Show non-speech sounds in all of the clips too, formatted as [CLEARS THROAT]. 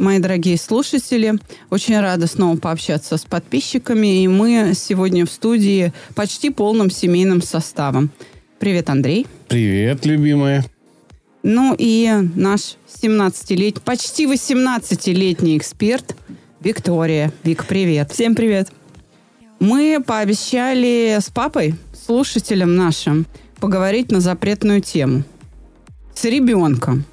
мои дорогие слушатели. Очень рада снова пообщаться с подписчиками. И мы сегодня в студии почти полным семейным составом. Привет, Андрей. Привет, любимая. Ну и наш 17-летний, почти 18-летний эксперт Виктория. Вик, привет. Всем привет. Мы пообещали с папой, слушателям нашим, поговорить на запретную тему. С ребенком.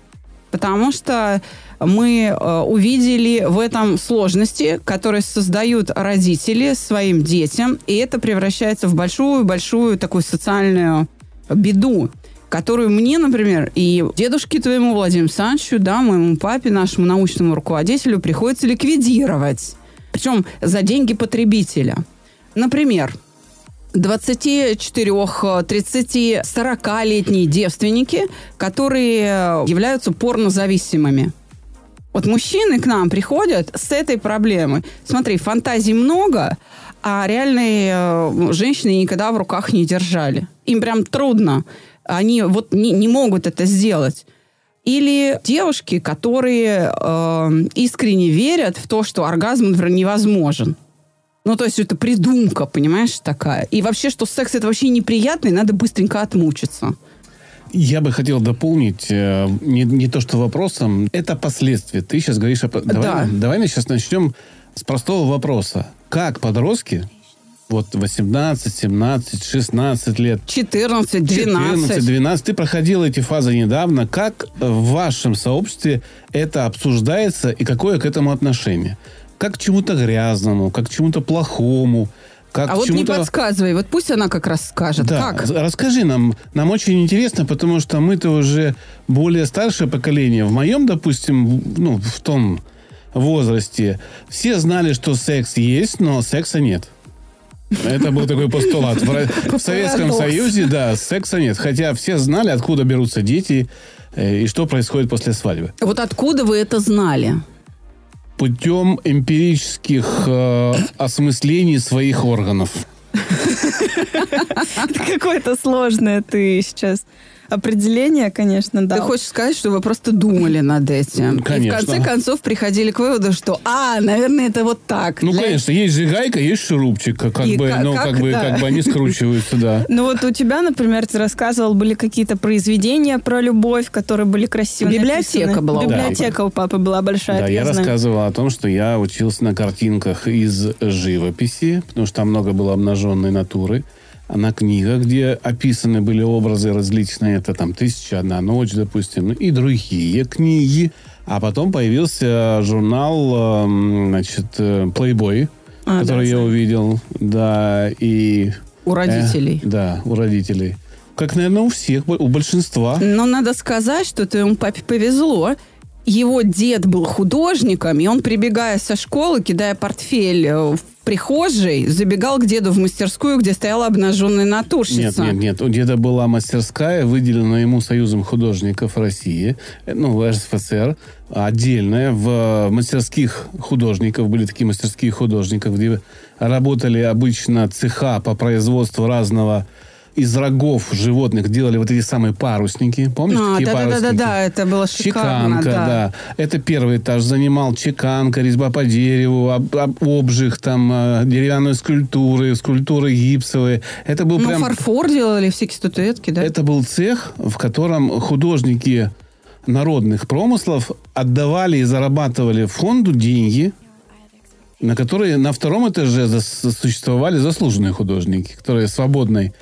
Потому что мы э, увидели в этом сложности, которые создают родители своим детям, и это превращается в большую-большую такую социальную беду которую мне, например, и дедушке твоему Владимиру Александровичу, да, моему папе, нашему научному руководителю приходится ликвидировать. Причем за деньги потребителя. Например, 24, 30, 40-летние девственники, которые являются порнозависимыми. Вот мужчины к нам приходят с этой проблемой. Смотри, фантазий много, а реальные э, женщины никогда в руках не держали. Им прям трудно. Они вот не, не могут это сделать. Или девушки, которые э, искренне верят в то, что оргазм, невозможен. Ну, то есть это придумка, понимаешь, такая. И вообще, что секс это вообще неприятно, и надо быстренько отмучиться. Я бы хотел дополнить э, не, не то, что вопросом, это последствия. Ты сейчас говоришь о... Давай, Да. давай мы сейчас начнем с простого вопроса. Как подростки, вот 18, 17, 16 лет, 14, 12. 14, 12, ты проходил эти фазы недавно. Как в вашем сообществе это обсуждается и какое к этому отношение? Как к чему-то грязному, как к чему-то плохому, как а вот не подсказывай, вот пусть она как раз скажет. Да, Как? расскажи нам. Нам очень интересно, потому что мы-то уже более старшее поколение. В моем, допустим, ну, в том возрасте все знали, что секс есть, но секса нет. Это был такой постулат. В, [LAUGHS] в Советском. Союзе, да, секса нет. Хотя все знали, откуда берутся дети э, и что происходит после свадьбы. Вот откуда вы это знали? Путем эмпирических э, осмыслений своих органов. [LAUGHS] Какое-то сложное ты сейчас определение, конечно, да. Ты хочешь сказать, что вы просто думали над этим? И в Конечно. конце концов приходили к выводу, что, а, наверное, это вот так. Ну, Для- конечно, есть же гайка, есть шурупчик, как, И бы, как- ну, как, как, бы, да. как бы они скручиваются, да. [LAUGHS] Ну вот у тебя, например, ты рассказывал, были какие-то произведения про любовь, которые были красиво Библиотека написаны. была у Библиотека у папы была большая, Да, я знаю. рассказывал о том, что я учился на картинках из живописи, потому что там много было обнаженной натуры. На книгах, где описаны были образы различные, это там «Тысяча одна ночь», допустим, ну, и другие книги. А потом появился журнал, эм, значит, э, Playboy, А, который да, я знаю. увидел, да, и... У родителей. Э, да, у родителей. Как, наверное, у всех, у большинства. Но надо сказать, что твоему папе повезло. Его дед был художником, и он, прибегая со школы, кидая портфель э, в прихожей, забегал к деду в мастерскую, где стояла обнаженная Нет, натурщица. нет, нет. У деда была мастерская, выделенная ему Союзом художников России, э, ну, РСФСР, отдельная. В мастерских художников были такие мастерские художников, где работали обычно цеха по производству разного из рогов животных делали вот эти самые парусники. Помнишь, А, такие да-да-да-да, парусники? да, это было шикарно, Чеканка, да. да. Это первый этаж занимал чеканка, резьба по дереву, об- об- обжиг, там, э, деревянные скульптуры, скульптуры гипсовые. Это был Ну, прям... фарфор делали, всякие статуэтки, да? Это был цех, в котором художники народных промыслов отдавали и зарабатывали фонду деньги, на которые на втором этаже существовали заслуженные художники, которые свободной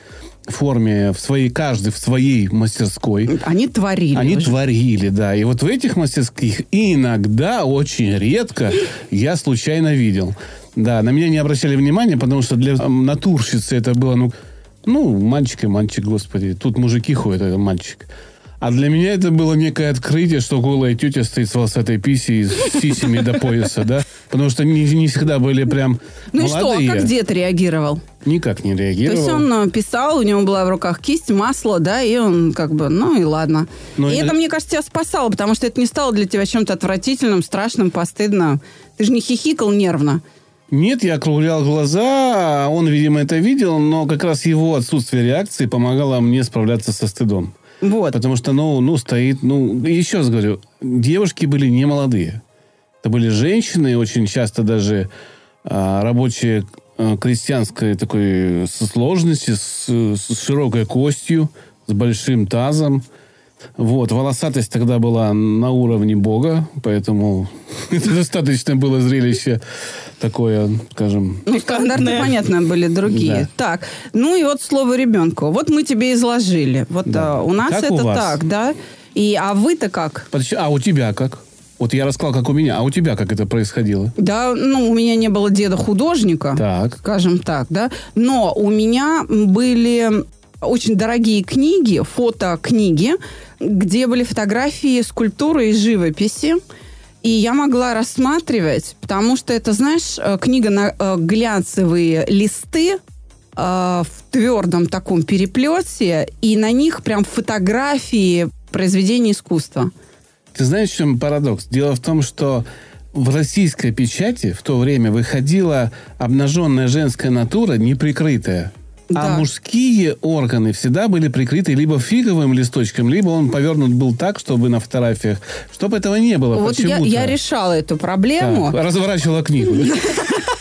форме, в своей, каждый в своей мастерской, Они творили. они уже. творили, да. И вот в этих мастерских иногда, очень редко, я случайно видел. Да, на меня не обращали внимания, потому что для натурщицы это было, ну, ну, мальчик и мальчик, господи. Тут мужики ходят, это мальчик. А для меня это было некое открытие, что голая тетя стоит с волосатой писей, с сисями до пояса, да. Потому что не, не всегда были прям Ну и что, а как дед реагировал? Никак не То реагировал. есть он э, писал, у него была в руках кисть, масло, да, и он как бы, ну и ладно. Ну, и и- это, мне кажется, тебя спасало, потому что это не стало для тебя чем-то отвратительным, страшным, постыдным. Ты же не хихикал нервно. Нет, я округлял глаза, он, видимо, это видел, но как раз его отсутствие реакции помогало мне справляться со стыдом. Вот. Потому что, ну, ну, стоит, ну, еще раз говорю, девушки были не молодые. Это были женщины, очень часто даже а, рабочие а, крестьянской такой со сложности, с, с широкой костью, с большим тазом. Вот, волосатость тогда была на уровне Бога, поэтому [LAUGHS] это достаточно было зрелище такое, скажем, Ну, стандарты, Пикантные. понятно, были другие. Так, ну и вот слово ребенку. Вот мы тебе изложили. Вот а, у нас это так, да? И, а вы-то как? А у тебя как? Вот я рассказал, как у меня. А у тебя как это происходило? Да, ну, у меня не было деда художника. Так. скажем так, да. Но у меня были очень дорогие книги, фотокниги, где были фотографии, скульптуры и живописи. И я могла рассматривать, потому что это, знаешь, э, книга на э, глянцевые листы э, в твердом таком переплете, и на них прям фотографии произведений искусства. Ты знаешь, в чем парадокс? Дело в том, что в российской печати в то время выходила обнаженная женская натура неприкрытая. Да. А мужские органы всегда были прикрыты либо фиговым листочком, либо он повернут был так, чтобы на фотографиях, чтобы этого не было Вот я, я решала эту проблему. Так, разворачивала книгу. [LAUGHS]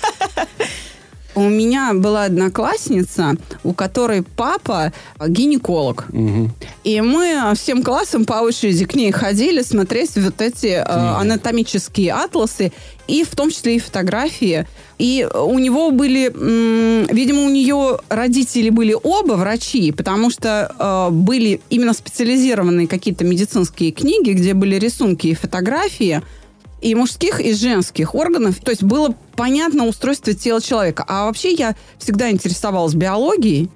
У меня была одноклассница, у которой папа гинеколог. Мгм. И мы всем классом по очереди к ней ходили смотреть вот эти э, анатомические атласы, и в том числе и фотографии. И у него были, видимо, у нее родители были оба врачи, потому что э, были именно специализированные какие-то медицинские книги, где были рисунки и фотографии и мужских, и женских органов. То есть было понятно устройство тела человека. А вообще я всегда интересовалась биологией.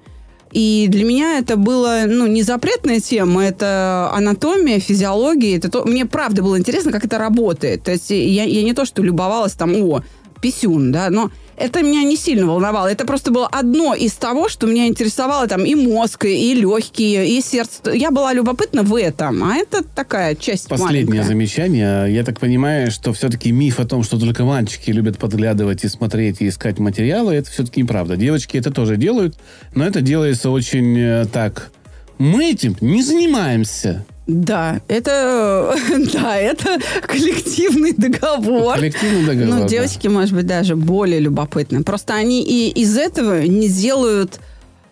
И для меня это было, ну, не запретная тема, это анатомия, физиология. Это то... Мне правда было интересно, как это работает. То есть я, я не то, что любовалась там, о, писюн, да, но это меня не сильно волновало. Это просто было одно из того, что меня интересовало там и мозг, и легкие, и сердце. Я была любопытна в этом, а это такая часть Последнее маленькая. замечание. Я так понимаю, что все-таки миф о том, что только мальчики любят подглядывать и смотреть, и искать материалы, это все-таки неправда. Девочки это тоже делают, но это делается очень э, так. Мы этим не занимаемся. Да, это, [LAUGHS] да, это коллективный договор. Коллективный договор. Ну, да. девочки, может быть, даже более любопытны. Просто они и из этого не делают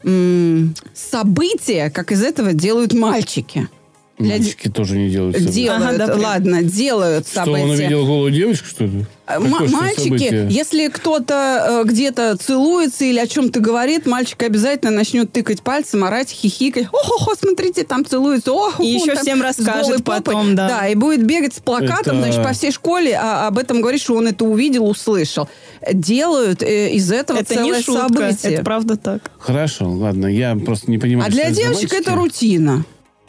м, события, как из этого делают мальчики. Для Мальчики тоже не делают события. Делают, Ага, да, ладно, делают Что, события. он увидел голую девочку, что ли? Какое м- что мальчики, событие? если кто-то э, где-то целуется или о чем-то говорит, мальчик обязательно начнет тыкать пальцем, орать, хихикать. О-хо-хо, смотрите, там целуется. О, И еще всем расскажет потом, да. Да, и будет бегать с плакатом, Это- значит, по всей школе, а об этом говорит, что он это увидел, услышал. Делают э, из этого Это целое не шутка, событие. это правда так. Хорошо, ладно, я просто не понимаю. а для что девочек это рутина.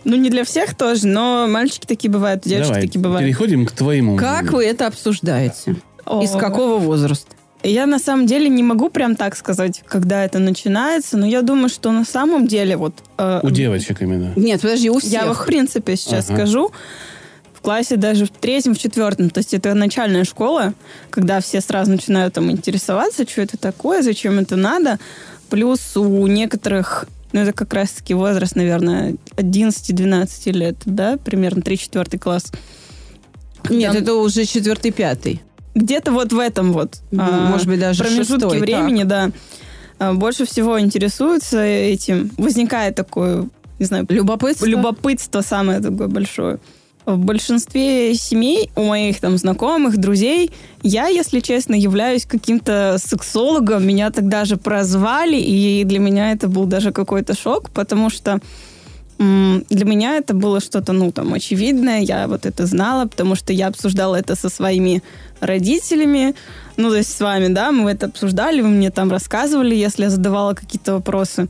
Ну, не для всех тоже, но мальчики такие бывают, девочки Давай, такие бывают. переходим к твоему. Как вы это обсуждаете? О. Из какого возраста? Я на самом деле не могу прям так сказать, когда это начинается, но я думаю, что на самом деле вот... э, У девочек именно. Нет, подожди, у всех. Я в принципе сейчас Ага. скажу. В классе даже в третьем, в четвертом, то есть это начальная школа, когда все сразу начинают там интересоваться, что это такое, зачем это надо. Плюс у некоторых, ну это как раз-таки возраст, наверное, 11-12 лет, да, примерно 3-4 класс. Нет, Там это уже четвертый, пятый. Где-то вот в этом вот а, может быть, даже промежутке шестой, времени, да, а, больше всего интересуются этим. Возникает такое, не знаю, Любопытство. любопытство самое такое большое. В большинстве семей у моих там знакомых, друзей, я, если честно, являюсь каким-то сексологом. Меня тогда же прозвали, и для меня это был даже какой-то шок, потому что для меня это было что-то, ну, там, очевидное, я вот это знала, потому что я обсуждала это со своими родителями, ну, то есть с вами, да, мы это обсуждали, вы мне там рассказывали, если я задавала какие-то вопросы.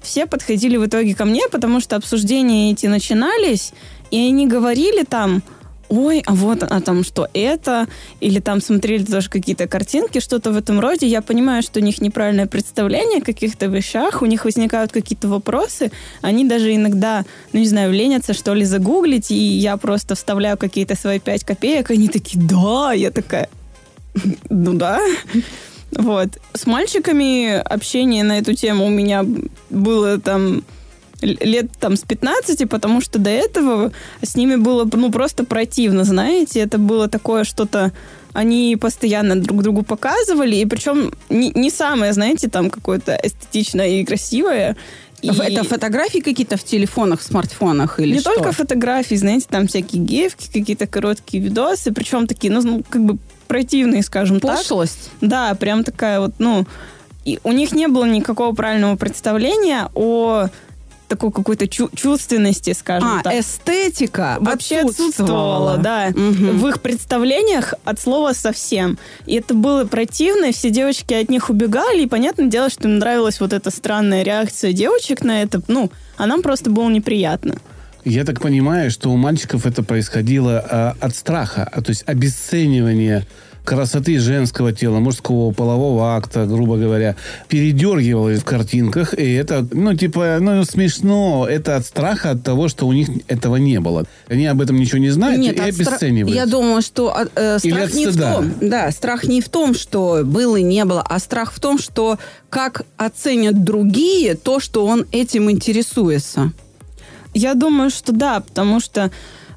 Все подходили в итоге ко мне, потому что обсуждения эти начинались, и они говорили там ой, а вот, а там что, это? Или там смотрели тоже какие-то картинки, что-то в этом роде. Я понимаю, что у них неправильное представление о каких-то вещах, у них возникают какие-то вопросы, они даже иногда, ну не знаю, ленятся, что ли, загуглить, и я просто вставляю какие-то свои пять копеек, они такие, да, я такая, ну да. Вот. С мальчиками общение на эту тему у меня было там лет там с 15, потому что до этого с ними было ну просто противно, знаете, это было такое что-то они постоянно друг другу показывали, и причем не, не самое, знаете, там какое-то эстетичное и красивое. И... Это фотографии какие-то в телефонах, в смартфонах или Не что? только фотографии, знаете, там всякие гифки, какие-то короткие видосы, причем такие, ну, ну как бы противные, скажем Пошлость? так. Да, прям такая вот, ну... И у них не было никакого правильного представления о такой какой-то чу- чувственности, скажем а, так. эстетика вообще отсутствовала, отсутствовала да. Угу. В их представлениях от слова совсем. И это было противно, и все девочки от них убегали, и понятное дело, что им нравилась вот эта странная реакция девочек на это. Ну, а нам просто было неприятно. Я так понимаю, что у мальчиков это происходило а, от страха, а, то есть обесценивание красоты женского тела, мужского полового акта, грубо говоря, передергивалось в картинках, и это, ну, типа, ну, смешно. Это от страха, от того, что у них этого не было. Они об этом ничего не знают Нет, и обесценивают. Я думаю, что э, страх не в том, да, страх не в том, что было и не было, а страх в том, что как оценят другие то, что он этим интересуется. Я думаю, что да, потому что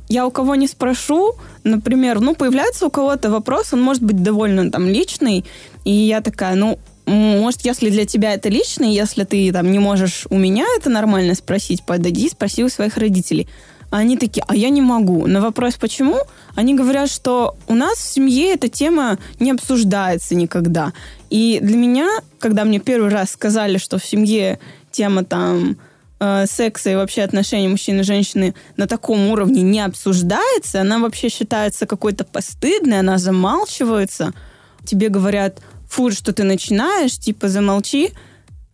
я у кого не спрошу, например, ну, появляется у кого-то вопрос, он может быть довольно там личный, и я такая, ну, может, если для тебя это личный, если ты там не можешь у меня это нормально спросить, подойди, спроси у своих родителей. А они такие, а я не могу. На вопрос, почему, они говорят, что у нас в семье эта тема не обсуждается никогда. И для меня, когда мне первый раз сказали, что в семье тема там э, секса и вообще отношений мужчины и женщины на таком уровне не обсуждается, она вообще считается какой-то постыдной, она замалчивается. Тебе говорят, фу, что ты начинаешь, типа замолчи.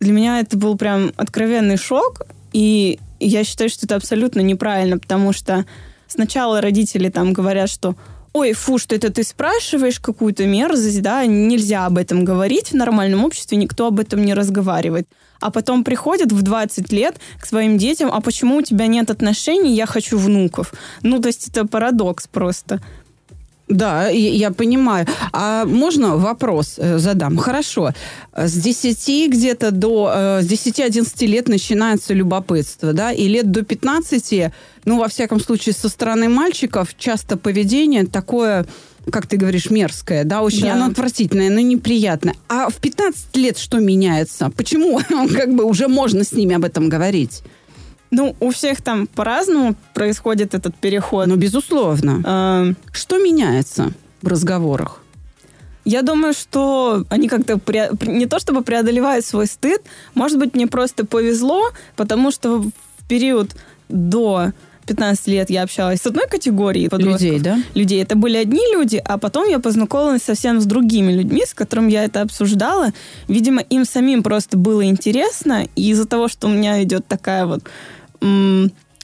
Для меня это был прям откровенный шок, и я считаю, что это абсолютно неправильно, потому что сначала родители там говорят, что ой, фу, что это ты спрашиваешь какую-то мерзость, да, нельзя об этом говорить в нормальном обществе, никто об этом не разговаривает. А потом приходят в 20 лет к своим детям, а почему у тебя нет отношений, я хочу внуков. Ну, то есть это парадокс просто. Да, я понимаю. А можно вопрос э, задам? Хорошо. С 10 где-то до... Э, с 10-11 лет начинается любопытство, да, и лет до 15, ну, во всяком случае, со стороны мальчиков часто поведение такое как ты говоришь, мерзкое, да, очень да. оно отвратительное, но неприятное. А в 15 лет что меняется? Почему [LAUGHS] как бы уже можно с ними об этом говорить? Ну, у всех там по-разному происходит этот переход. Ну, безусловно. Э, Что меняется в разговорах? Я думаю, что они как-то пре... не то чтобы преодолевают свой стыд, может быть, мне просто повезло, потому что в период до 15 лет я общалась с одной категорией подростков. Людей, да? Людей. Это были одни люди, а потом я познакомилась совсем с другими людьми, с которыми я это обсуждала. Видимо, им самим просто было интересно, и из-за того, что у меня идет такая вот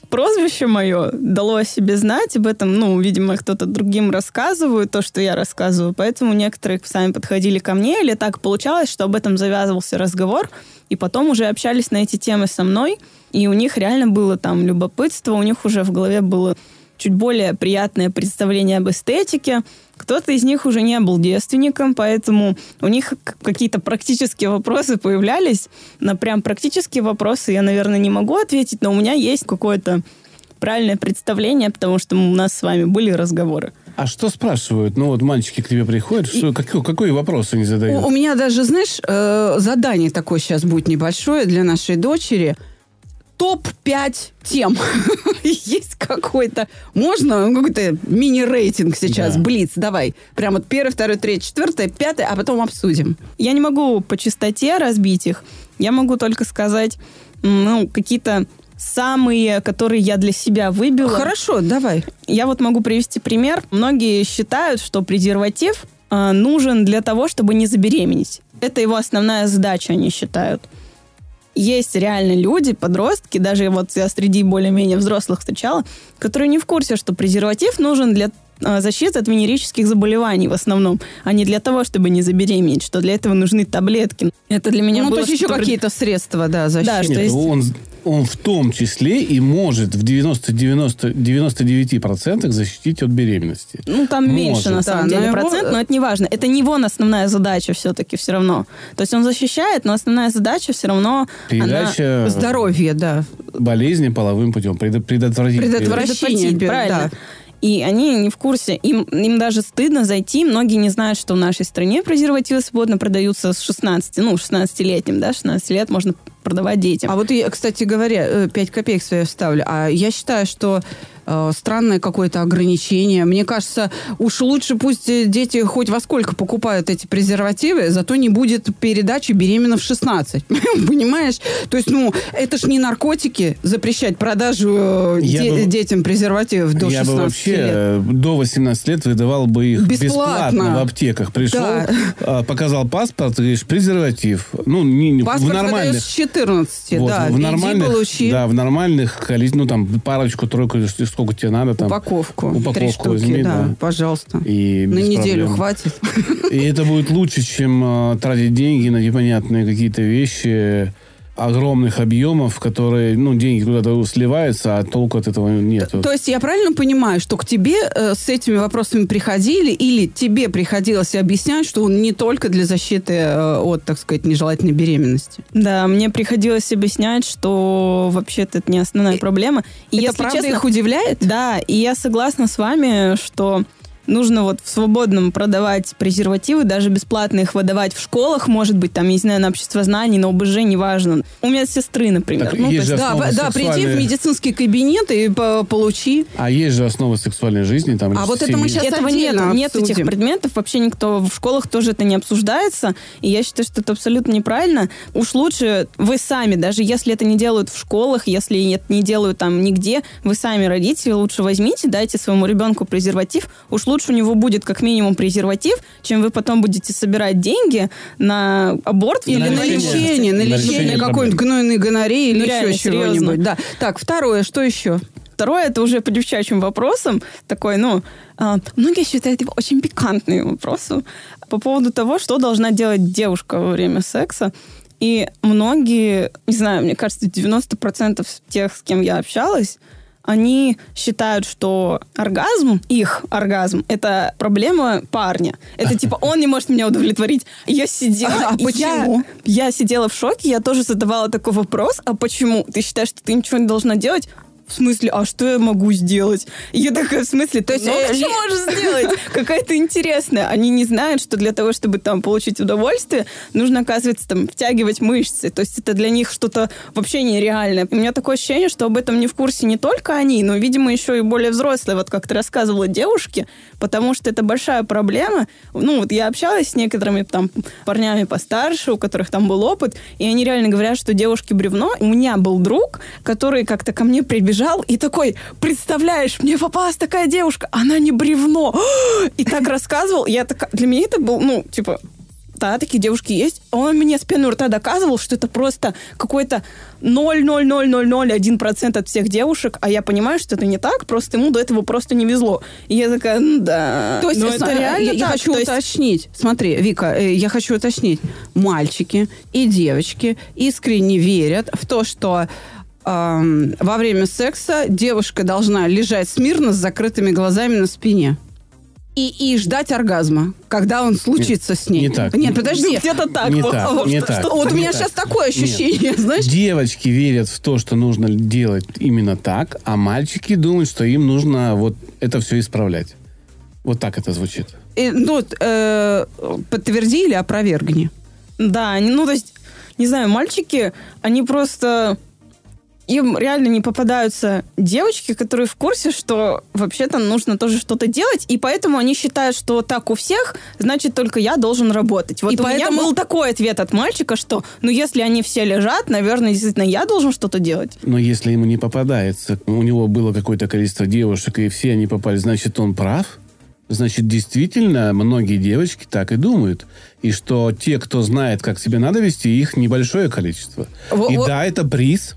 прозвище мое дало о себе знать, об этом, ну, видимо, кто-то другим рассказывает то, что я рассказываю, поэтому некоторые сами подходили ко мне, или так получалось, что об этом завязывался разговор, и потом уже общались на эти темы со мной, и у них реально было там любопытство, у них уже в голове было чуть более приятное представление об эстетике. Кто-то из них уже не был девственником, поэтому у них какие-то практические вопросы появлялись. На прям практические вопросы я, наверное, не могу ответить, но у меня есть какое-то правильное представление, потому что у нас с вами были разговоры. А что спрашивают? Ну вот мальчики к тебе приходят, что, какой, какой вопрос они задают? У, у меня даже, знаешь, э, задание такое сейчас будет небольшое для нашей дочери – топ-5 тем. [LAUGHS] Есть какой-то... Можно ну, какой-то мини-рейтинг сейчас, да. Блиц, давай. Прям вот первый, второй, третий, четвертый, пятый, а потом обсудим. Я не могу по частоте разбить их. Я могу только сказать, ну, какие-то самые, которые я для себя выбила. Хорошо, давай. Я вот могу привести пример. Многие считают, что презерватив э, нужен для того, чтобы не забеременеть. Это его основная задача, они считают есть реально люди, подростки, даже вот я среди более-менее взрослых встречала, которые не в курсе, что презерватив нужен для а, защиты от венерических заболеваний в основном, а не для того, чтобы не забеременеть, что для этого нужны таблетки. Это для меня Ну, было то есть еще какие-то средства, да, защиты. Да, что Нет, есть- он, он в том числе и может в 90-90 99% защитить от беременности. Ну, там Может. меньше, на Да, самом но деле, его- процент, но это не важно. Это не его основная задача все-таки все равно. То есть он защищает, но основная задача все равно... Передача Здоровье, да. болезни половым путем. Предо- предотвратить. Предотвратить. предотвратить, бе- правильно. да. И они не в курсе. Им, им даже стыдно зайти. Многие не знают, что в нашей стране презервативы свободно продаются с 16, ну, 16-летним, да, 16 лет можно продавать детям. А вот, кстати говоря, 5 копеек свои вставлю. А я считаю, что э, странное какое-то ограничение. Мне кажется, уж лучше пусть э, дети хоть во сколько покупают эти презервативы, зато не будет передачи беременна в 16. [LAUGHS] Понимаешь? То есть, ну, это ж не наркотики запрещать продажу э, Я де- бы- детям презервативов до Я 16 бы вообще лет. э, до 18 лет выдавал бы их Бесплатно. бесплатно, в аптеках. Пришел, Да. показал паспорт, говоришь, презерватив. Ну, не, не- в Паспорт нормальных. выдают с 14, Вот, да. в нормальных, да, в нормальных количествах, ну, там, парочку, тройку, сколько тебе надо, там. упаковку. упаковку Три штуки, возьми, да, да. пожалуйста. И На неделю проблем. хватит. И это будет лучше, чем э, тратить деньги на непонятные какие-то вещи огромных объемов, которые, ну, деньги куда-то сливаются, а толку от этого нету. То есть я правильно понимаю, что к тебе э, с этими вопросами приходили или тебе приходилось объяснять, что он не только для защиты э, от, так сказать, нежелательной беременности? Да, мне приходилось объяснять, что вообще-то это не основная И- проблема. И Это если правда честно, их удивляет? Да, и я согласна с вами, что нужно вот в свободном продавать презервативы, даже бесплатно их выдавать в школах, может быть, там, я не знаю, на общество знаний, на ОБЖ, неважно. У меня сестры, например. Так ну, то есть есть- же Да, в- да, приди в медицинский кабинет и по- получи. А есть же основы сексуальной жизни. Там, А вот это мы семьи. щас Этого нет, нет этих предметов, вообще никто в школах тоже это не обсуждается, и я считаю, что это абсолютно неправильно. Уж лучше вы сами, даже если это не делают в школах, если это не делают там нигде, вы сами, родители, лучше возьмите, дайте своему ребенку презерватив, уж лучше у него будет как минимум презерватив, чем вы потом будете собирать деньги на аборт Или На на лечение. на лечение какой-нибудь гнойной гонореи или Ну, еще чего-нибудь. Да. Так, второе, что еще? Второе, это уже по девчачьим вопросам. Такой, ну, а, многие считают его очень пикантным вопросом по поводу того, что должна делать девушка во время секса. И многие, не знаю, мне кажется, 90% тех, с кем я общалась, они считают, что оргазм, их оргазм, это проблема парня. Это типа он не может меня удовлетворить. Я сидела... А почему? Я, я сидела в шоке, я тоже задавала такой вопрос, а почему? Ты считаешь, что ты ничего не должна делать? В смысле, а что я могу сделать? И я такая, в смысле, то есть э, что ли- можешь сделать? Какая-то интересная. Они не знают, что для того, чтобы там получить удовольствие, нужно, оказывается, там втягивать мышцы. То есть это для них что-то вообще нереальное. У меня такое ощущение, что об этом не в курсе не только они, но, видимо, еще и более взрослые, вот как ты рассказывала, девушки, потому что это большая проблема. Ну, вот я общалась с некоторыми там парнями постарше, у которых там был опыт, и они реально говорят, что девушки бревно. У меня был друг, который как-то ко мне прибежал и такой, представляешь, мне попалась такая девушка, она не бревно. [GASPS] И так рассказывал. Я такая, для меня это был, ну, типа, да, такие девушки есть. Он мне с рта доказывал, что это просто какой-то 0,00001% от всех девушек, а я понимаю, что это не так, просто ему до этого просто не везло. И я такая, ну да. То есть, э, это реально я, я так. хочу То есть- уточнить. Смотри, Вика, э, я хочу уточнить. Мальчики и девочки искренне верят в то, что эм, во время секса девушка должна лежать смирно с закрытыми глазами на спине. И, и ждать оргазма, когда он случится с ней. не так. Нет, подожди. Ну, где-то так. Не вот, так, вот, не что- так. что- Вот у Не меня так. сейчас такое ощущение, знаешь? Девочки верят в то, что нужно делать именно так, а мальчики думают, что им нужно вот это все исправлять. Вот так это звучит. Э, ну, э, подтверди или опровергни. Да, они, ну, то есть, не знаю, мальчики, они просто... Им реально не попадаются девочки, которые в курсе, что вообще-то нужно тоже что-то делать, и поэтому они считают, что так у всех, значит, только я должен работать. Вот И у меня поэтому- был такой ответ от мальчика, что, ну, если они все лежат, наверное, действительно, я должен что-то делать. Но если ему не попадается, у него было какое-то количество девушек, и все они попали, значит, он прав? Значит, действительно, многие девочки так и думают. И что те, кто знает, как себя надо вести, их небольшое количество. Во- и во- да, это приз,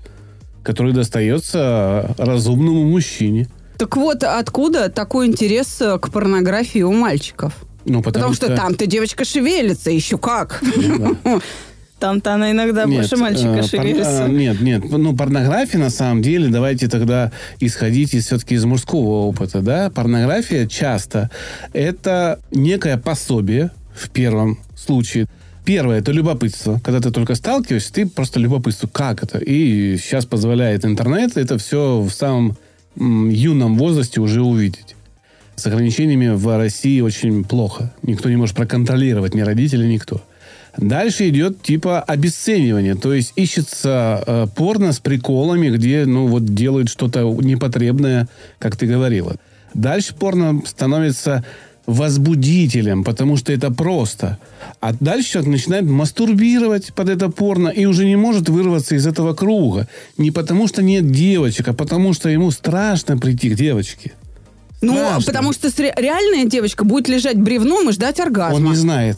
который достается разумному мужчине. Так вот, откуда такой интерес э, к порнографии у мальчиков? Ну, Потому, что, там-то девочка шевелится, еще как. Ну, да. [LAUGHS] Там-то она иногда Нет, больше мальчика э, шевелится. э, Нет, нет. Ну, порнография, на самом деле, давайте тогда исходить из, все-таки из мужского опыта, да. Порнография часто это некое пособие в первом случае. Первое – это любопытство. Когда ты только сталкиваешься, ты просто любопытство. Как это? И сейчас позволяет интернет это все в самом юном возрасте уже увидеть. С ограничениями в России очень плохо. Никто не может проконтролировать, ни родители, никто. Дальше идет типа обесценивание. То есть ищется э, порно с приколами, где, ну, вот делают что-то непотребное, как ты говорила. Дальше порно становится возбудителем, потому что это просто. А дальше человек начинает мастурбировать под это порно и уже не может вырваться из этого круга. Не потому что нет девочек, а потому что ему страшно прийти к девочке. Ну, Страшно. потому что реальная девочка будет лежать бревном и ждать оргазма. Он не знает.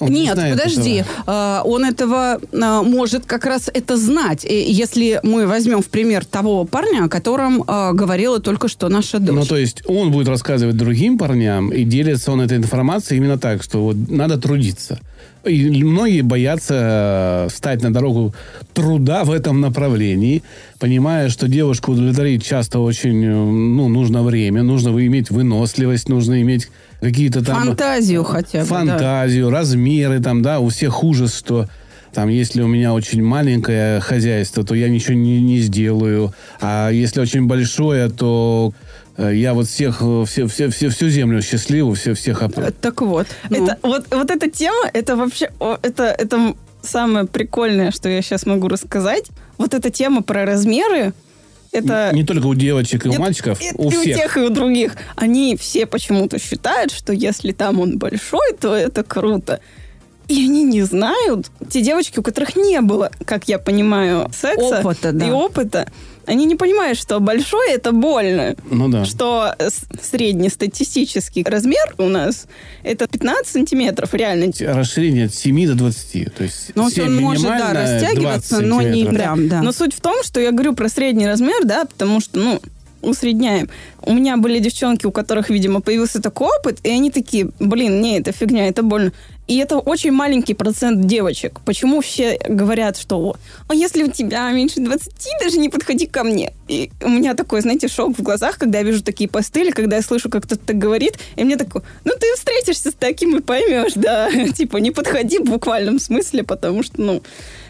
Он не Нет, знает подожди. этого. А, Он этого а, может как раз это знать. Если мы возьмем в пример того парня, о котором а, говорила только что наша дочь. Ну, то есть он будет рассказывать другим парням, и делится он этой информацией именно так, что вот надо трудиться. И многие боятся э, встать на дорогу труда в этом направлении, понимая, что девушку удовлетворить часто очень э, ну, нужно время, нужно иметь выносливость, нужно иметь какие-то там... Фантазию хотя бы. да. фантазию, размеры там, да, у всех ужас, что там, если у меня очень маленькое хозяйство, то я ничего не, не сделаю. А если очень большое, то э, я вот всех, э, все, все, все, всю землю счастливую, все, всех... оп- Э, Так вот. ну, Это, вот, вот эта тема, это вообще, это, это самое прикольное, что я сейчас могу рассказать. Вот эта тема про размеры, это... Не только у девочек и у мальчиков, это у и всех. у тех, и у других. Они все почему-то считают, что если там он большой, то это круто. И они не знают, те девочки, у которых не было, как я понимаю, секса Опыта, да. и опыта, они не понимают, что большой это больно. Ну да. Что среднестатистический размер у нас это 15 сантиметров, реально. Расширение от 7 до 20. То есть Ну, 7 он может, да, растягиваться, 20 но не прям, да. Но суть в том, что я говорю про средний размер, да, потому что, ну, усредняем. У меня были девчонки, у которых, видимо, появился такой опыт, и они такие, блин, не, это фигня, это больно. И это очень маленький процент девочек. Почему все говорят, что а если у тебя меньше 20, даже не подходи ко мне. И у меня такой, знаете, шок в глазах, когда я вижу такие посты, или когда я слышу, как кто-то так говорит, и мне такой, ну ты встретишься с таким и поймешь, да. [LAUGHS] Типа, не подходи в буквальном смысле, потому что, ну,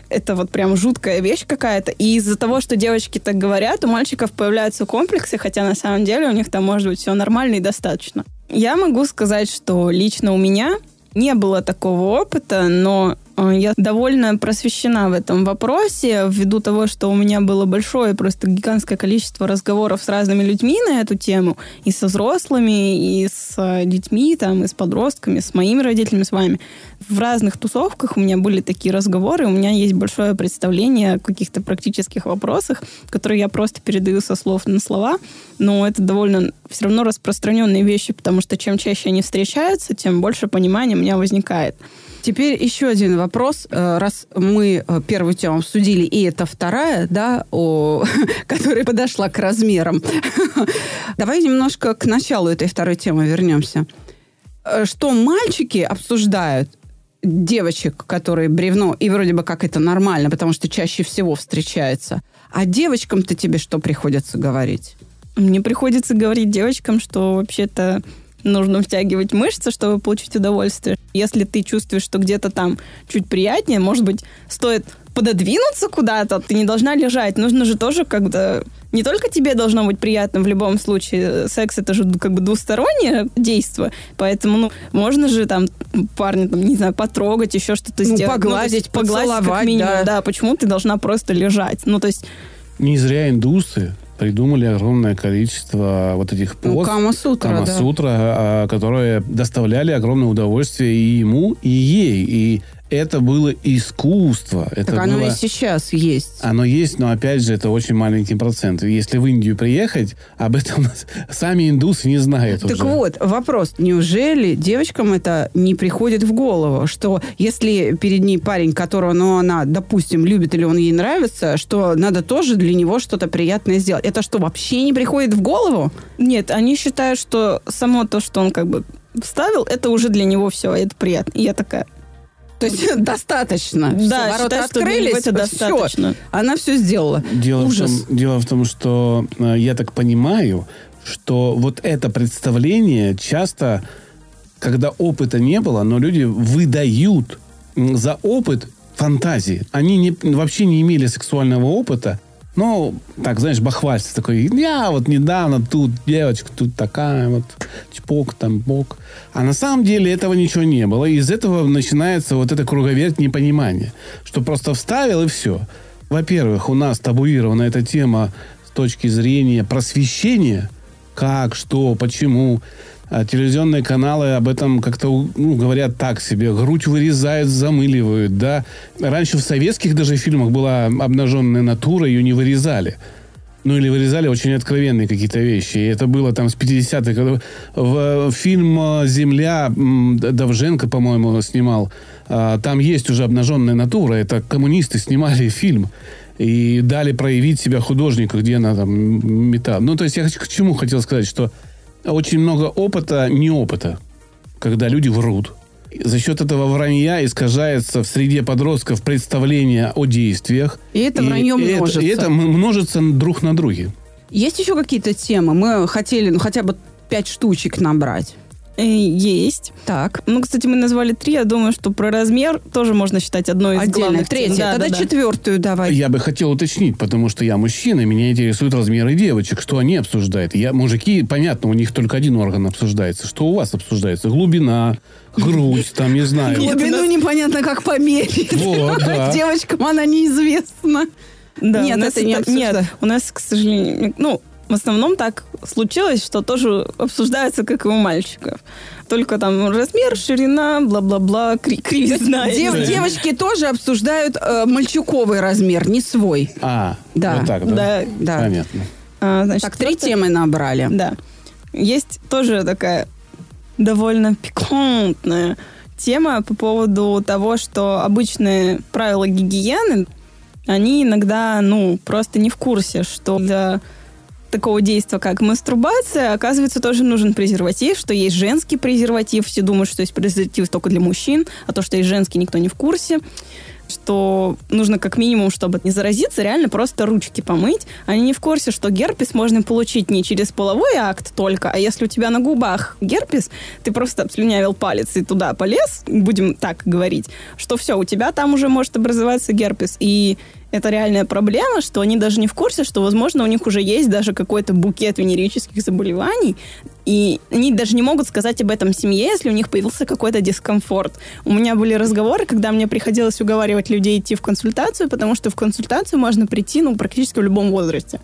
это вот прям жуткая вещь какая-то. И из-за того, что девочки так говорят, у мальчиков появляются комплексы, хотя на самом деле у них там может быть все нормально и достаточно. Я могу сказать, что лично у меня не было такого опыта, но я довольно просвещена в этом вопросе, ввиду того, что у меня было большое, просто гигантское количество разговоров с разными людьми на эту тему, и со взрослыми, и с э, детьми, там, и с подростками, с моими родителями, с вами. В разных тусовках у меня были такие разговоры, у меня есть большое представление о каких-то практических вопросах, которые я просто передаю со слов на слова, но это довольно все равно распространенные вещи, потому что чем чаще они встречаются, тем больше понимания у меня возникает. Теперь еще один вопрос. Э, Раз мы э, первую тему обсудили, и это вторая, да, о, [LAUGHS] которая подошла к размерам. [LAUGHS] Давай немножко к началу этой второй темы вернемся. Э, Что мальчики обсуждают девочек, которые бревно, и вроде бы как это нормально, потому что чаще всего встречается. А девочкам-то тебе что приходится говорить? Мне приходится говорить девочкам, что вообще-то нужно втягивать мышцы, чтобы получить удовольствие. Если ты чувствуешь, что где-то там чуть приятнее, может быть, стоит пододвинуться куда-то, ты не должна лежать. Нужно же тоже как-то... Не только тебе должно быть приятно в любом случае. Секс это же как бы двустороннее действие. Поэтому, ну, можно же там парня, там, не знаю, потрогать, еще что-то Ну, сделать. погладить, то есть погладить как минимум. да. да, почему ты должна просто лежать? Ну, то есть Не зря индусы придумали огромное количество вот этих поз. Ну, Кама-сутра, да. Камасутра, а, которые доставляли огромное удовольствие и ему, и ей. И это было искусство. Это Так оно было... и сейчас есть. Оно есть, но опять же, это очень маленький процент. Если в Индию приехать, об этом [LAUGHS] сами индусы не знают Так уже. вот, вопрос. Неужели девочкам это не приходит в голову, что если перед ней парень, которого, ну, она, допустим, любит или он ей нравится, что надо тоже для него что-то приятное сделать? Это что, вообще не приходит в голову? Нет, они считают, что само то, что он как бы вставил, это уже для него все, это приятно. И я такая, То есть [LAUGHS] достаточно. да, Всё, ворота что него открылись, всё. достаточно. Она все сделала. Дело в, Ужас. том, дело в том, что э, я так понимаю, что вот это представление часто, когда опыта не было, но люди выдают за опыт фантазии. Они не, вообще не имели сексуального опыта, но, так, знаешь, бахвальство такой. Я вот недавно тут девочка, тут такая вот, чпок, там, бок. А на самом деле этого ничего не было. И из этого начинается вот это круговерть непонимания. Что просто вставил и все. Во-первых, у нас табуирована эта тема с точки зрения просвещения. Как, что, почему. А телевизионные каналы об этом как-то ну, говорят так себе. Грудь вырезают, замыливают, да. Раньше в советских даже фильмах была обнаженная натура, ее не вырезали. Ну, или вырезали очень откровенные какие-то вещи. И это было там с 50-х. годов. В фильм э, «Земля» м, Д- Довженко, по-моему, снимал. А, Там есть уже обнаженная натура. Это коммунисты снимали фильм. И дали проявить себя художнику, где она там металл. Ну, то есть я к чему хотел сказать, что очень много опыта, не опыта, когда люди врут. За счет этого вранья искажается в среде подростков представление о действиях. И это вранье это- множится. И это множится друг на друге. Есть еще какие-то темы? Мы хотели, ну, хотя бы пять штучек набрать. Э, Есть. Так. Ну, кстати, мы назвали три. Я думаю, что про размер тоже можно считать одной из Отдельно. главных. Третья. Да, Тогда да, да. четвертую давай. Я бы хотел уточнить, потому что я мужчина, и меня интересуют размеры девочек, что они обсуждают. Я, мужики, понятно, у них только один орган обсуждается. Что у вас обсуждается? Глубина, грудь, там, не знаю. Глубину непонятно, как померить. Вот, [LAUGHS] да. Девочкам она неизвестна. Да, Нет, у нас это не. Нет, у нас, к сожалению, ну, в основном так случилось, что тоже обсуждается, как и у мальчиков. Только там размер, ширина, бла-бла-бла, кри- [LAUGHS] кривизна. Дев- девочки тоже обсуждают э, мальчуковый размер, не свой. А, Да. вот так, да? Да, Да. Понятно. а, значит, Так, три темы набрали. Да. Есть тоже такая довольно пикантная тема по поводу того, что обычные правила гигиены, они иногда, ну, просто не в курсе, что для такого действия, как мастурбация, оказывается, тоже нужен презерватив, что есть женский презерватив. Все думают, что есть презерватив только для мужчин, а то, что есть женский, никто не в курсе что нужно как минимум, чтобы не заразиться, реально просто ручки помыть. Они не в курсе, что герпес можно получить не через половой акт только, а если у тебя на губах герпес, ты просто обслюнявил палец и туда полез, будем так говорить, что все, у тебя там уже может образоваться герпес. И это реальная проблема, что они даже не в курсе, что, возможно, у них уже есть даже какой-то букет венерических заболеваний, и они даже не могут сказать об этом семье, если у них появился какой-то дискомфорт. У меня были разговоры, когда мне приходилось уговаривать людей идти в консультацию, потому что в консультацию можно прийти, ну, практически в любом возрасте.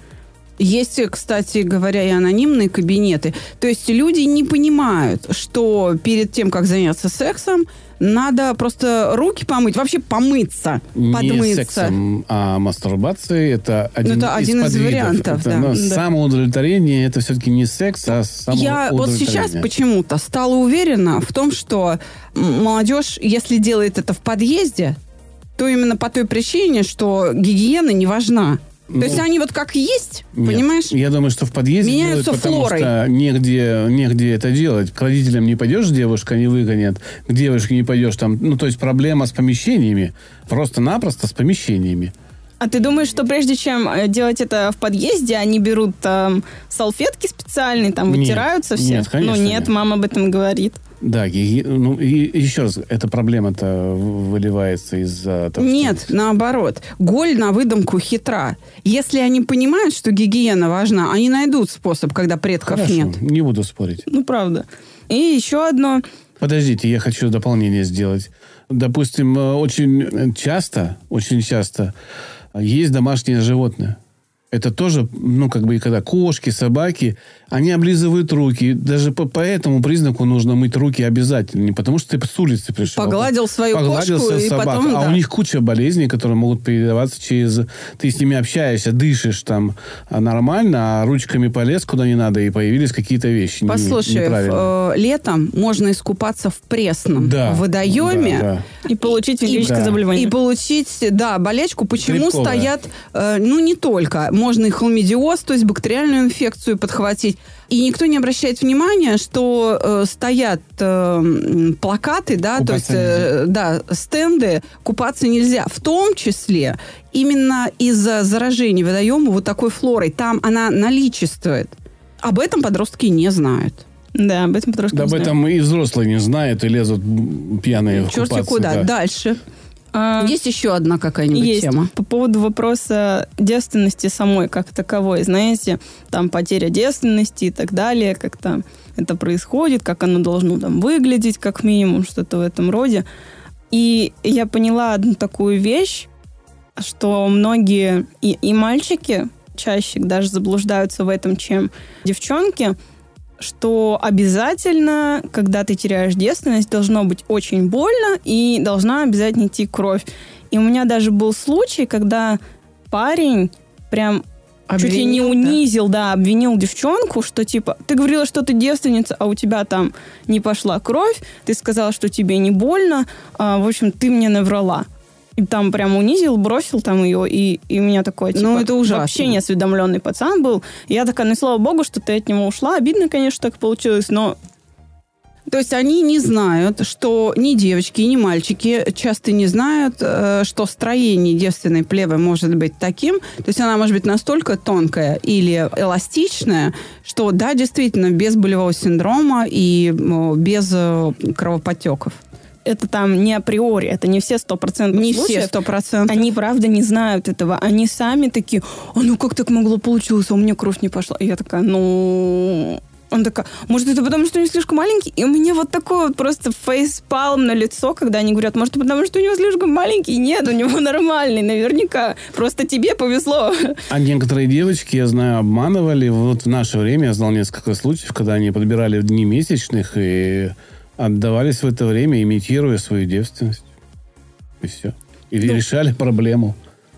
Есть, кстати говоря, и анонимные кабинеты. То есть люди не понимают, что перед тем, как заняться сексом, надо просто руки помыть, вообще помыться, Не подмыться. сексом, а мастурбацией. Это один, это один из подвидов. вариантов, Это, да. ну, Да. Самоудовлетворение это все-таки не секс, а Я вот сейчас самоудовлетворение. почему-то стала уверена в том, что молодежь, если делает это в подъезде, то именно по той причине, что гигиена не важна. То есть Ну, они вот как есть, Нет. понимаешь? Я думаю, что в подъезде Меняются делают, потому флорой. что негде, негде это делать. К родителям не пойдешь, девушка не выгонят. К девушке не пойдешь там. Ну, то есть проблема с помещениями. Просто-напросто с помещениями. А ты думаешь, что прежде чем э, делать это в подъезде, они берут там салфетки специальные, там Нет. вытираются все? Нет, конечно, Ну нет, нет. мама об этом говорит. Да, гиги- ну и еще раз, эта проблема-то выливается из-за того, что- Нет, наоборот. Голь на выдумку хитра. Если они понимают, что гигиена важна, они найдут способ, когда предков Хорошо, нет. не буду спорить. Ну, правда. И еще одно. Подождите, я хочу дополнение сделать. Допустим, э, очень часто, очень часто есть домашнее животное. Это тоже, ну, как бы, и когда кошки, собаки, они облизывают руки. Даже по, по этому признаку нужно мыть руки обязательно. Не потому, что ты с улицы пришел. Погладил свою Погладил кошку свою и потом, А да. у них куча болезней, которые могут передаваться через... Ты с ними общаешься, дышишь там а, нормально, а ручками полез куда не надо, и появились какие-то вещи Послушай, э, летом можно искупаться в пресном Да. водоеме. Да, да. И получить венерическое да. заболевание. И получить, да, болячку. Почему Грибковая. стоят, э, ну, не только. Можно и хламидиоз, то есть бактериальную инфекцию подхватить. И никто не обращает внимания, что э, стоят э, плакаты, да, то есть, Купаться э, да, стенды, купаться нельзя. В том числе именно из-за заражения водоема вот такой флорой. Там она наличествует. Об этом подростки не знают. Да, об этом подростки Да не об знают. этом и взрослые не знают, и лезут пьяные Черти купаться, куда. да. Дальше. А, Есть еще одна какая-нибудь Есть. тема? По поводу вопроса девственности самой как таковой, знаете, там потеря девственности и так далее, как там это происходит, как оно должно там выглядеть, как минимум, что-то в этом роде. И я поняла одну такую вещь, что многие и, и мальчики чаще даже заблуждаются в этом, чем девчонки, что обязательно, когда ты теряешь девственность, должно быть очень больно и должна обязательно идти кровь. И у меня даже был случай, когда парень прям чуть ли не Обвинил, да? унизил, да, обвинил девчонку, что типа, ты говорила, что ты девственница, а у тебя там не пошла кровь, ты сказала, что тебе не больно, а, в общем, ты мне наврала. И там прям унизил, бросил там ее, и, и у меня такое, типа, Ну, это ужасно. вообще неосведомленный пацан был. И я такая, ну, слава богу, что ты от него ушла. Обидно, конечно, так получилось, но То есть они не знают, что ни девочки, ни мальчики часто не знают, э, что строение девственной плевы может быть таким. То есть она может быть настолько тонкая или эластичная, что да, действительно, без болевого синдрома и без э, кровоподтеков. Это там не априори, это не все сто процентов Не все случаев. сто процентов. Они, правда, не знают этого. Они сами такие, а ну как так могло получилось, а у меня кровь не пошла. И я такая, ну... Он такая, может, это потому, что они слишком маленький? И у меня вот такой вот просто фейспалм на лицо, когда они говорят, может, потому, что у него слишком маленький? Нет, у него [LAUGHS] нормальный, наверняка. Просто тебе повезло. А некоторые девочки, я знаю, обманывали. Вот в наше время я знал несколько случаев, когда они подбирали дни месячных и отдавались в это время, имитируя свою девственность. И все. И Ну. решали проблему.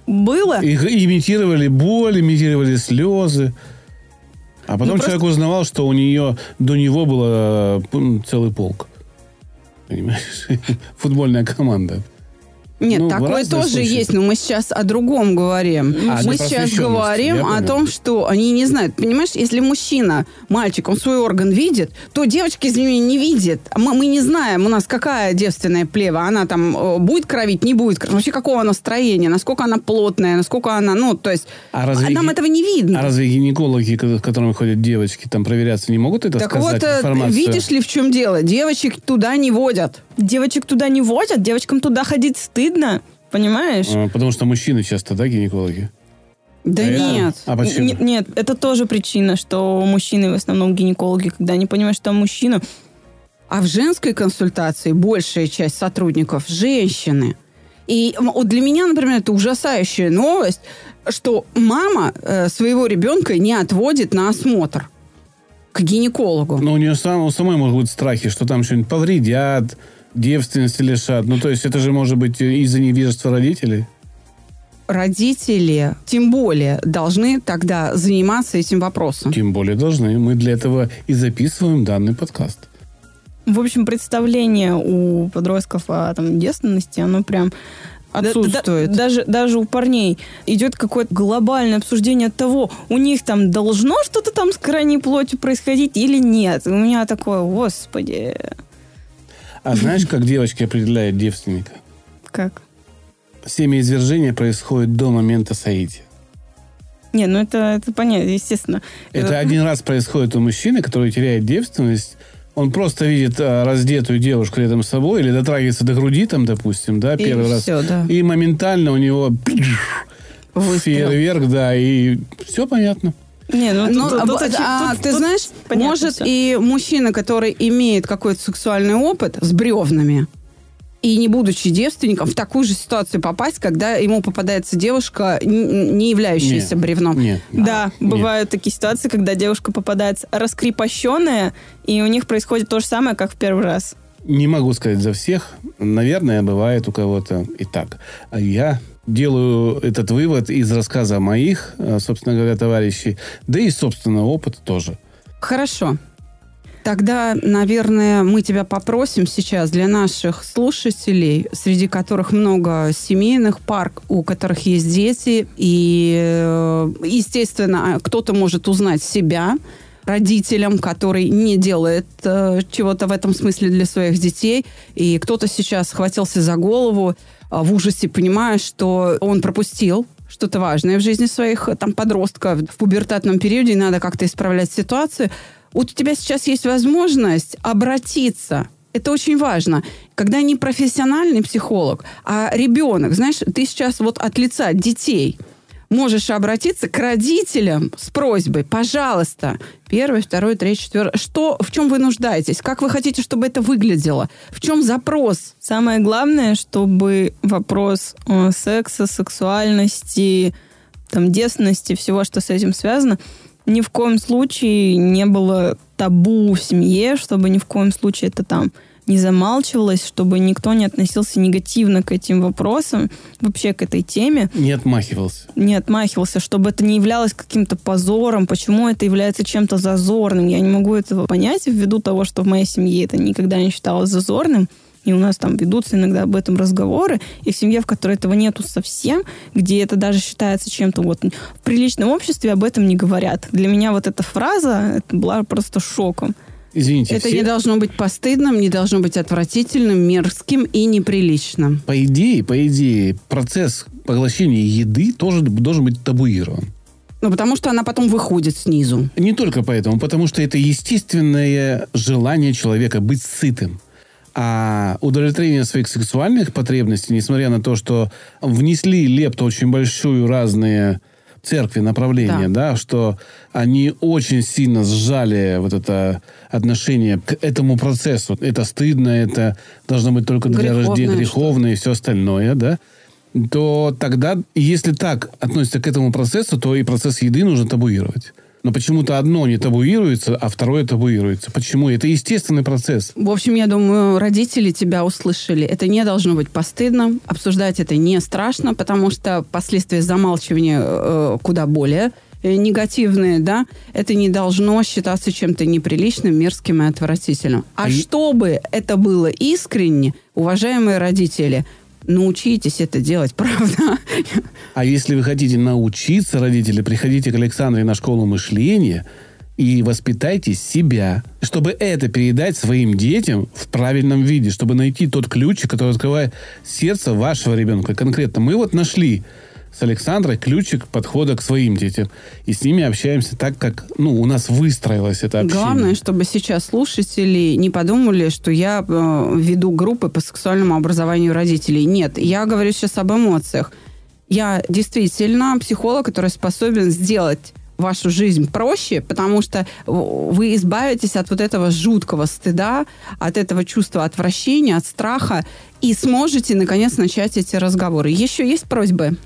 Было. И имитировали боль, имитировали слезы. А потом Ну, просто- человек узнавал, что у нее до него было м, целый полк. Понимаешь? [LAUGHS] Футбольная команда. Нет, Ну, такое тоже случаи. есть, но мы сейчас о другом говорим. А, мы сейчас говорим о том, что они не знают. Понимаешь, если мужчина, мальчик, он свой орган видит, то девочки, извини, не видит. А Мы, мы не знаем, у нас какая девственная плева. Она там э, будет кровить, не будет кровить. Вообще, какого она строения, насколько она плотная, насколько она, ну, то есть, А разве нам ги- этого не видно. А разве гинекологи, к которым ходят девочки, там проверяться не могут это так сказать? вот, э, информацию? видишь ли, в чем дело? Девочек туда не водят. Девочек туда не водят, девочкам туда ходить стыдно. Понимаешь? А, Потому что мужчины часто, да, гинекологи? Да А это- нет. А почему? Нет, нет, это тоже причина, что мужчины в основном гинекологи, когда они понимают, что мужчина, А в женской консультации большая часть сотрудников женщины. И вот для меня, например, это ужасающая новость, что мама э, своего ребенка не отводит на осмотр к гинекологу. Но у нее сам, у самой могут быть страхи, что там что-нибудь повредят, девственности лишат. Ну, то есть это же может быть из-за невежества родителей. Родители, тем более, должны тогда заниматься этим вопросом. Тем более должны. Мы для этого и записываем данный подкаст. в общем, представление у подростков о там, девственности, оно прям Отсутствует. Да- да- даже, даже у парней идет какое-то глобальное обсуждение того, у них там должно что-то там с крайней плотью происходить или нет. У меня такое, господи, А знаешь, как девочки определяют девственника? как? Семяизвержение происходит до момента соития. Не, ну это, это понятно, естественно. Это один раз происходит у мужчины, который теряет девственность. Он просто видит а, раздетую девушку рядом с собой или дотрагивается до груди, там, допустим, да, И первый раз. всё, да. И моментально у него Выстрел. фейерверк, да, и все понятно. Не, ну, Ну, тут- а, тут очи- а, тут- ты тут знаешь, может всё. и мужчина, который имеет какой-то сексуальный опыт с бревнами, и не будучи девственником, в такую же ситуацию попасть, когда ему попадается девушка, не являющаяся Нет. бревном. Нет. Да, Нет. бывают такие ситуации, когда девушка попадается раскрепощенная, и у них происходит то же самое, как в первый раз. Не могу сказать за всех. Наверное, бывает у кого-то и так. А я делаю этот вывод из рассказа моих, э, собственно говоря, товарищей, да и собственного опыта тоже. Хорошо. Тогда, наверное, мы тебя попросим сейчас для наших слушателей, среди которых много семейных пар, у которых есть дети, и, э, естественно, кто-то может узнать себя родителям, который не делает э, чего-то в этом смысле для своих детей, и кто-то сейчас схватился за голову э, в ужасе, понимая, что он пропустил что-то важное в жизни своих э, там подростков в пубертатном периоде, и надо как-то исправлять ситуацию. Вот у тебя сейчас есть возможность обратиться. Это очень важно. Когда не профессиональный психолог, а ребенок, знаешь, ты сейчас вот от лица детей можешь обратиться к родителям с просьбой, пожалуйста, первый, второй, третий, четвертый, что, в чем вы нуждаетесь, как вы хотите, чтобы это выглядело, в чем запрос, Самое главное, чтобы вопрос э, секса, сексуальности, там, детственности, всего, что с этим связано, ни в коем случае не было табу в семье, чтобы ни в коем случае это там не замалчивалось, чтобы никто не относился негативно к этим вопросам, вообще к этой теме, Не отмахивался. не отмахивался, чтобы это не являлось каким-то позором, почему это является чем-то зазорным. Я не могу этого понять ввиду того, что в моей семье это никогда не считалось зазорным. И у нас там ведутся иногда об этом разговоры. И в семье, в которой этого нету совсем, где это даже считается чем-то вот... В приличном обществе об этом не говорят. Для меня вот эта фраза это была просто шоком. Извините, это все- не должно быть постыдным, не должно быть отвратительным, мерзким и неприличным. по идее, по идее, процесс поглощения еды тоже должен быть табуирован. Ну, потому что она потом выходит снизу. Не только поэтому, потому что это естественное желание человека быть сытым. А удовлетворение своих сексуальных потребностей, несмотря на то, что внесли лепту очень большую разные церкви направления, да. что они очень сильно сжали вот это отношение к этому процессу. Это стыдно, это должно быть только для рождения что-то. греховное и все остальное, да, то тогда, если так относится к этому процессу, то и процесс еды нужно табуировать. Но почему-то одно не табуируется, а второе табуируется. Почему? Это естественный процесс. В общем, я думаю, родители тебя услышали. Это не должно быть постыдно. Обсуждать это не страшно, потому что последствия замалчивания э, куда более э, негативные, да, это не должно считаться чем-то неприличным, мерзким и отвратительным. А А и- чтобы это было искренне, уважаемые родители, научитесь это делать, [LAUGHS] правда? А если вы хотите научиться, родители, приходите к Александре на школу мышления и воспитайте себя, чтобы это передать своим детям в правильном виде, чтобы найти тот ключик, который открывает сердце вашего ребенка. Конкретно мы вот нашли с Александрой ключик подхода к своим детям. И с ними общаемся так, как ну, у нас выстроилось это общение. Главное, чтобы сейчас слушатели не подумали, что я э, веду группы по сексуальному образованию родителей. Нет, я говорю сейчас об эмоциях. Я действительно психолог, который способен сделать вашу жизнь проще, потому что вы избавитесь от вот этого жуткого стыда, от этого чувства отвращения, от страха, и сможете, наконец, начать эти разговоры. Еще есть просьбы?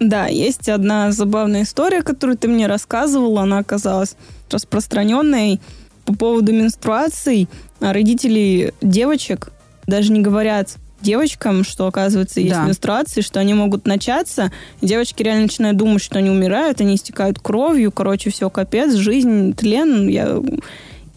Да, есть одна забавная история, которую ты мне рассказывала. Она оказалась распространенной по поводу менструаций. Родители девочек даже не говорят девочкам, что, оказывается, есть Да. менструации, что они могут начаться. Девочки реально начинают думать, что они умирают, они истекают кровью, короче, все, капец, жизнь, тлен. Я...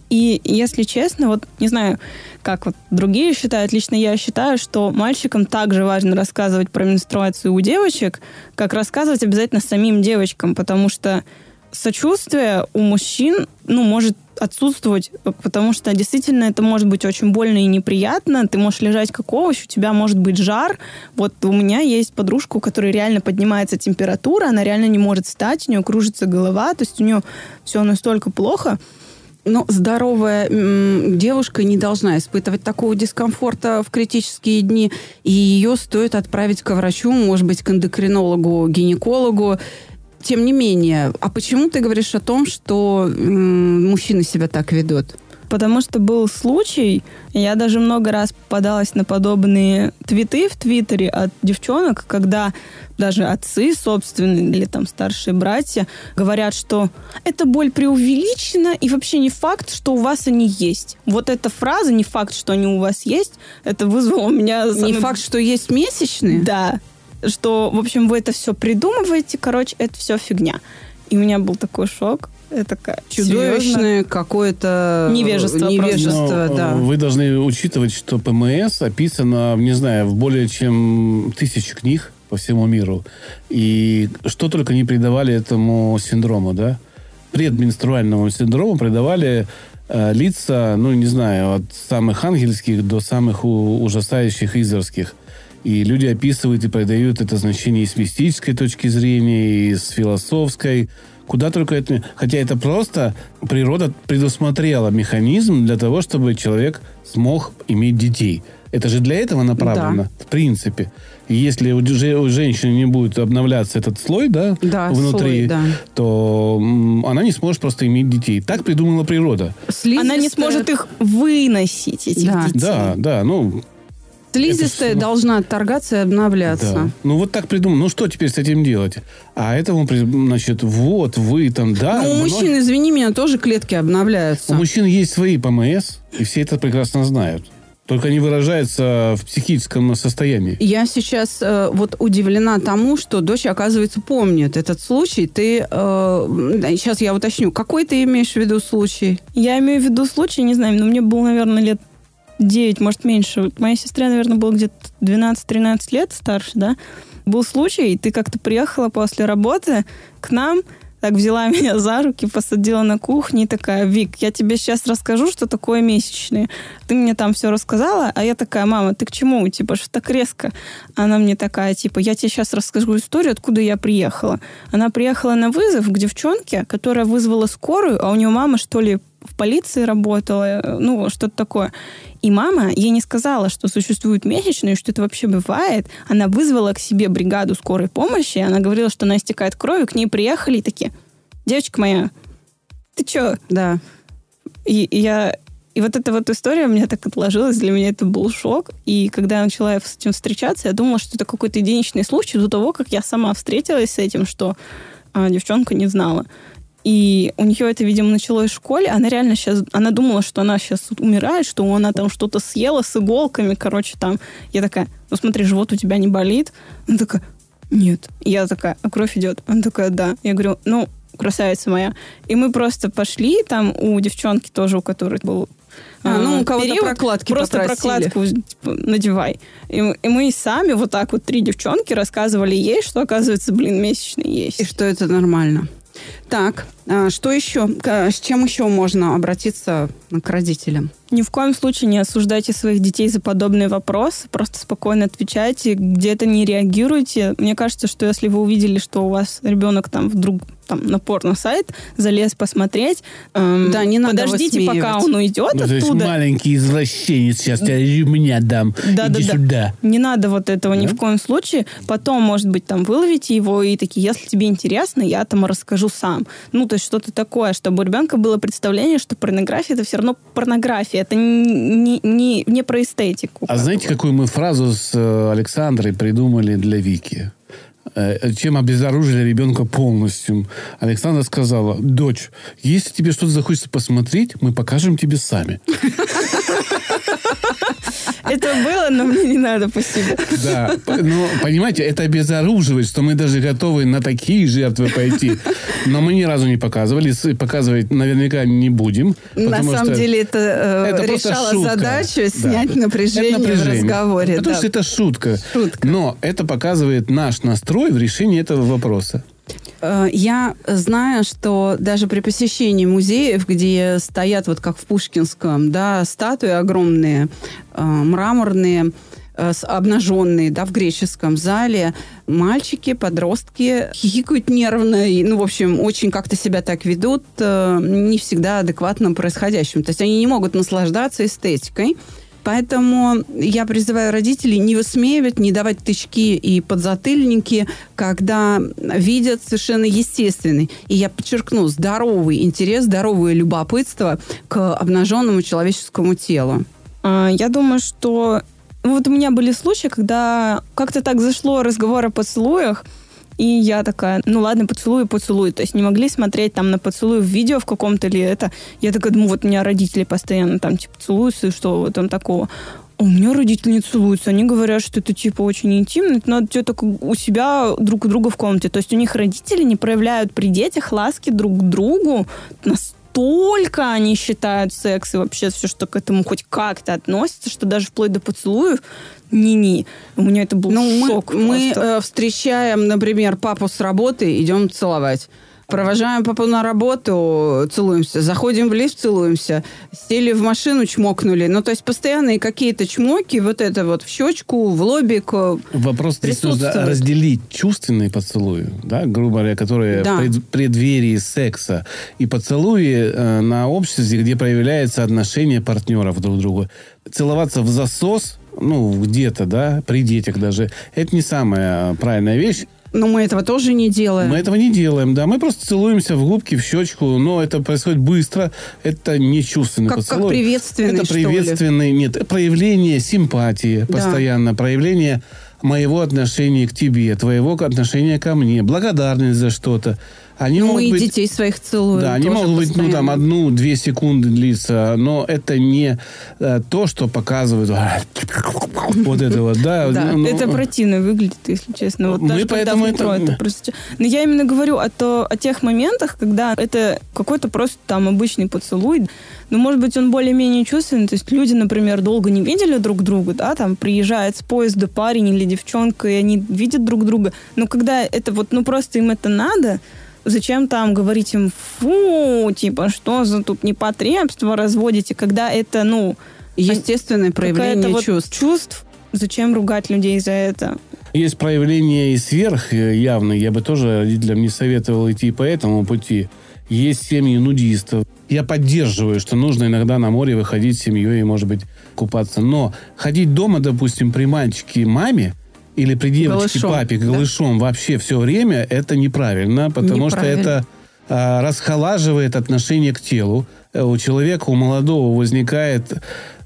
И, если честно, вот не знаю, как вот другие считают, лично я считаю, что мальчикам также важно рассказывать про менструацию у девочек, как рассказывать обязательно самим девочкам, потому что сочувствие у мужчин, ну, может отсутствовать, потому что действительно это может быть очень больно и неприятно. Ты можешь лежать как овощ, у тебя может быть жар. Вот у меня есть подружка, у которой реально поднимается температура, она реально не может встать, у нее кружится голова, то есть у нее все настолько плохо. Но здоровая м, девушка не должна испытывать такого дискомфорта в критические дни, и ее стоит отправить к врачу, может быть, к эндокринологу, гинекологу. Тем не менее, а почему ты говоришь о том, что мужчины себя так ведут? Потому что был случай, я даже много раз попадалась на подобные твиты в Твиттере от девчонок, когда даже отцы собственные или там старшие братья говорят, что эта боль преувеличена и вообще не факт, что у вас они есть. Вот эта фраза, не факт, что они у вас есть, это вызвало у меня... Не самый- факт, что есть месячные? Да. Что, в общем, вы это все придумываете, короче, это все фигня. И у меня был такой шок. Серьезно? Чудовищное какое-то Невежество просто. невежество Но, да. э, Вы должны учитывать, что ПМС описано, не знаю, в более чем тысячи книг по всему миру. И что только не придавали этому синдрому, да? Предменструальному синдрому придавали э, лица, ну, не знаю, от самых ангельских до самых у- ужасающих изерских. И люди описывают и придают это значение и с мистической точки зрения, и с философской. Куда только это... Хотя это просто природа предусмотрела механизм для того, чтобы человек смог иметь детей. Это же для этого направлено, Да. в принципе. Если у, у женщины не будет обновляться этот слой, да, Да, внутри, слой, да. то м, она не сможет просто иметь детей. Так придумала природа. Она не Слизистая- сможет их выносить, этих Да. детей. Да, да, ну, Слизистая Это должна отторгаться и обновляться. Да. Ну вот так придумано. Ну что теперь с этим делать? А этому, значит, вот вы там, да. Но у многие- мужчин, извини меня, тоже клетки обновляются. У мужчин есть свои ПМС, и все это прекрасно знают. Только они выражаются в психическом состоянии. Я сейчас э, вот удивлена тому, что дочь, оказывается, помнит этот случай. Ты, э, сейчас я уточню, какой ты имеешь в виду случай? Я имею в виду случай, не знаю, но мне было, наверное, лет 9, может, меньше. Вот Моей сестре, наверное, было где-то 12-13 лет старше, да. Был случай, ты как-то приехала после работы к нам, так взяла [LAUGHS] меня за руки, посадила на кухне и такая, Вик, я тебе сейчас расскажу, что такое месячные. Ты мне там все рассказала, а я такая, мама, ты к чему? Типа, что так резко? Она мне такая, типа, я тебе сейчас расскажу историю, откуда я приехала. Она приехала на вызов к девчонке, которая вызвала скорую, а у нее мама, что ли, в полиции работала, э, ну, что-то такое. И мама ей не сказала, что существуют месячные, что это вообще бывает. Она вызвала к себе бригаду скорой помощи, она говорила, что она истекает кровью, к ней приехали и такие, девочка моя, ты чё? Да. И, и я... И вот эта вот история у меня так отложилась, для меня это был шок. И когда я начала с этим встречаться, я думала, что это какой-то единичный случай до того, как я сама встретилась с этим, что а, девчонка не знала. И у нее это, видимо, началось в школе. Она реально сейчас... Она думала, что она сейчас умирает, что она там что-то съела с иголками, короче, там. Я такая, ну смотри, живот у тебя не болит? Она такая, нет. Я такая, а кровь идет? Она такая, да. Я говорю, ну, красавица моя. И мы просто пошли, там у девчонки тоже, у которой был А, ну, у кого-то период, прокладки Просто попросили. прокладку типа, надевай. И, мы- и мы сами вот так вот, три девчонки, рассказывали ей, что, оказывается, блин, месячные есть. И что это нормально. Так, а что еще? К- С чем еще можно обратиться к родителям? Ни в коем случае не осуждайте своих детей за подобные вопросы. Просто спокойно отвечайте, где-то не реагируйте. Мне кажется, что если вы увидели, что у вас ребенок там вдруг там, на порно-сайт залез посмотреть, эм, Да, не надо подождите, пока он уйдет Ну, то есть оттуда. маленький извращенец, сейчас я меня дам. Да, Иди да, да. сюда. Не надо вот этого ни Да? в коем случае. Потом, может быть, там выловите его и такие, если тебе интересно, я там расскажу сам. Ну, то есть что-то такое, чтобы у ребенка было представление, что порнография это все равно порнография. Это не, не, не про эстетику. А знаете, какую мы фразу с э, Александрой придумали для Вики? Э, Чем обезоружили ребенка полностью. Александра сказала, дочь, если тебе что-то захочется посмотреть, мы покажем тебе сами. Это было, но мне не надо, спасибо. Да, но, понимаете, это обезоруживает, что мы даже готовы на такие жертвы пойти. Но мы ни разу не показывали, показывать наверняка не будем. На самом деле это, э, это решало задачу Да. снять напряжение, Это напряжение. в разговоре. Потому да. что это шутка. Шутка. Но это показывает наш настрой в решении этого вопроса. Э, Я знаю, что даже при посещении музеев, где стоят, вот как в Пушкинском, да, статуи огромные, э, мраморные, э, обнаженные, да, в греческом зале, мальчики, подростки хихикают нервно, и, ну, в общем, очень как-то себя так ведут, не всегда адекватно происходящим. То есть они не могут наслаждаться эстетикой, Поэтому я призываю родителей не высмеивать, не давать тычки и подзатыльники, когда видят совершенно естественный, и я подчеркну, здоровый интерес, здоровое любопытство к обнаженному человеческому телу. А, Я думаю, что ну, вот у меня были случаи, когда как-то так зашло разговор о поцелуях, и я такая, ну ладно, поцелуй, поцелуй. То есть не могли смотреть там на поцелуй в видео в каком-то или это. Я такая думаю, вот у меня родители постоянно там типа целуются, и что вот там такого. А у меня родители не целуются. Они говорят, что это типа очень интимно. Это надо что-то у себя друг у друга в комнате. То есть у них родители не проявляют при детях ласки друг к другу настолько они считают секс и вообще все, что к этому хоть как-то относится, что даже вплоть до поцелуев ни-ни. У меня это был Ну, мы, шок мы просто. э, встречаем, например, папу с работы, идем целовать. Провожаем папу на работу, целуемся. Заходим в лифт, целуемся. Сели в машину, чмокнули. Ну, то есть постоянные какие-то чмоки, вот это вот в щечку, в лобик. э, Вопрос здесь нужно разделить чувственные поцелуи, да, грубо говоря, которые Да. в пред- преддверии секса, и поцелуи э, на обществе, где проявляется отношение партнеров друг к другу. Целоваться в засос, ну, где-то, да, при детях даже, это не самая правильная вещь. Но мы этого тоже не делаем. Мы этого не делаем, да. Мы просто целуемся в губки, в щечку, но это происходит быстро. Это не чувственный Как- как поцелуй. приветственный, Это что ли? приветственный, нет, проявление симпатии Да. постоянно, проявление моего отношения к тебе, твоего отношения ко мне, благодарность за что-то. Они Ну, и быть... детей своих целуем. Да, они могут быть, ну, там, постоянно. одну-две секунды длиться, но это не э, то, что показывает «А, вот это вот, да. Да, ну, это противно выглядит, если честно. Вот Мы даже когда поэтому в метро это- просто... Но я именно говорю о, то, о тех моментах, когда это какой-то просто там обычный поцелуй. Ну, может быть, он более-менее чувственный. То есть люди, например, долго не видели друг друга, да, там приезжает с поезда парень или девчонка, и они видят друг друга. Но когда это вот, ну, просто им это надо, зачем там говорить им, фу, типа, что за тут непотребство разводите, когда это, ну, Естественное проявление вот чувств. чувств. Зачем ругать людей за это? Есть проявление и сверх э, явные. Я бы тоже родителям не советовал идти по этому пути. Есть семьи нудистов. Я поддерживаю, что нужно иногда на море выходить с семьей и, может быть, купаться. Но ходить дома, допустим, при мальчике и маме или при девочке Голышом, папе да. голышом вообще все время, это неправильно, потому что Неправильно. это а, расхолаживает отношение к телу. Э, У человека, у молодого возникает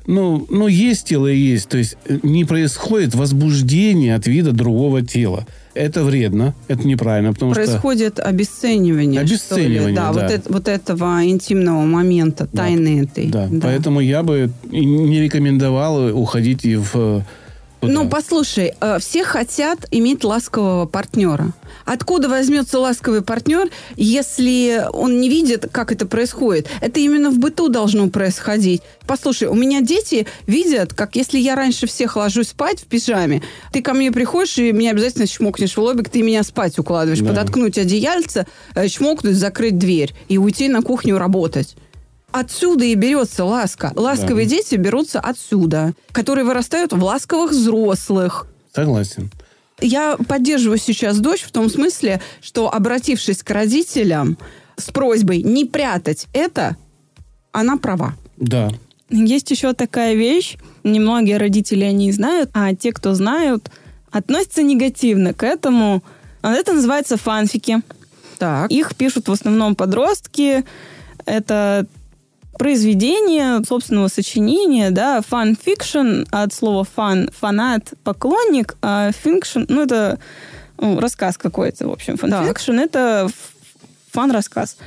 ну, ну, есть тело и есть. То есть э, не происходит возбуждение от вида другого тела. Это вредно, это неправильно, потому что... Происходит обесценивание. что ли. Обесценивание, да, да. Вот, это- вот этого интимного момента, Да. тайны этой. Да, поэтому я бы не рекомендовал уходить и в... туда. Ну, послушай, э, все хотят иметь ласкового партнера. Откуда возьмется ласковый партнер, если он не видит, как это происходит? Это именно в быту должно происходить. Послушай, у меня дети видят, как если я раньше всех ложусь спать в пижаме, ты ко мне приходишь и меня обязательно чмокнешь в лобик, ты меня спать укладываешь, Да. подоткнуть одеяльце, э, чмокнуть, закрыть дверь и уйти на кухню работать. Отсюда и берется ласка. Ласковые Да. дети берутся отсюда, которые вырастают в ласковых взрослых. Согласен. Я поддерживаю сейчас дочь в том смысле, что обратившись к родителям с просьбой не прятать это, она права. Да. Есть еще такая вещь, немногие родители о ней знают, а те, кто знают, относятся негативно к этому. Это называется фанфики. Так. Их пишут в основном подростки. Это произведение собственного сочинения, да, fan fiction, от слова фан, фанат, поклонник, а fiction, ну, это ну, рассказ какой-то, в общем, fan fiction, это ф- фан-рассказ.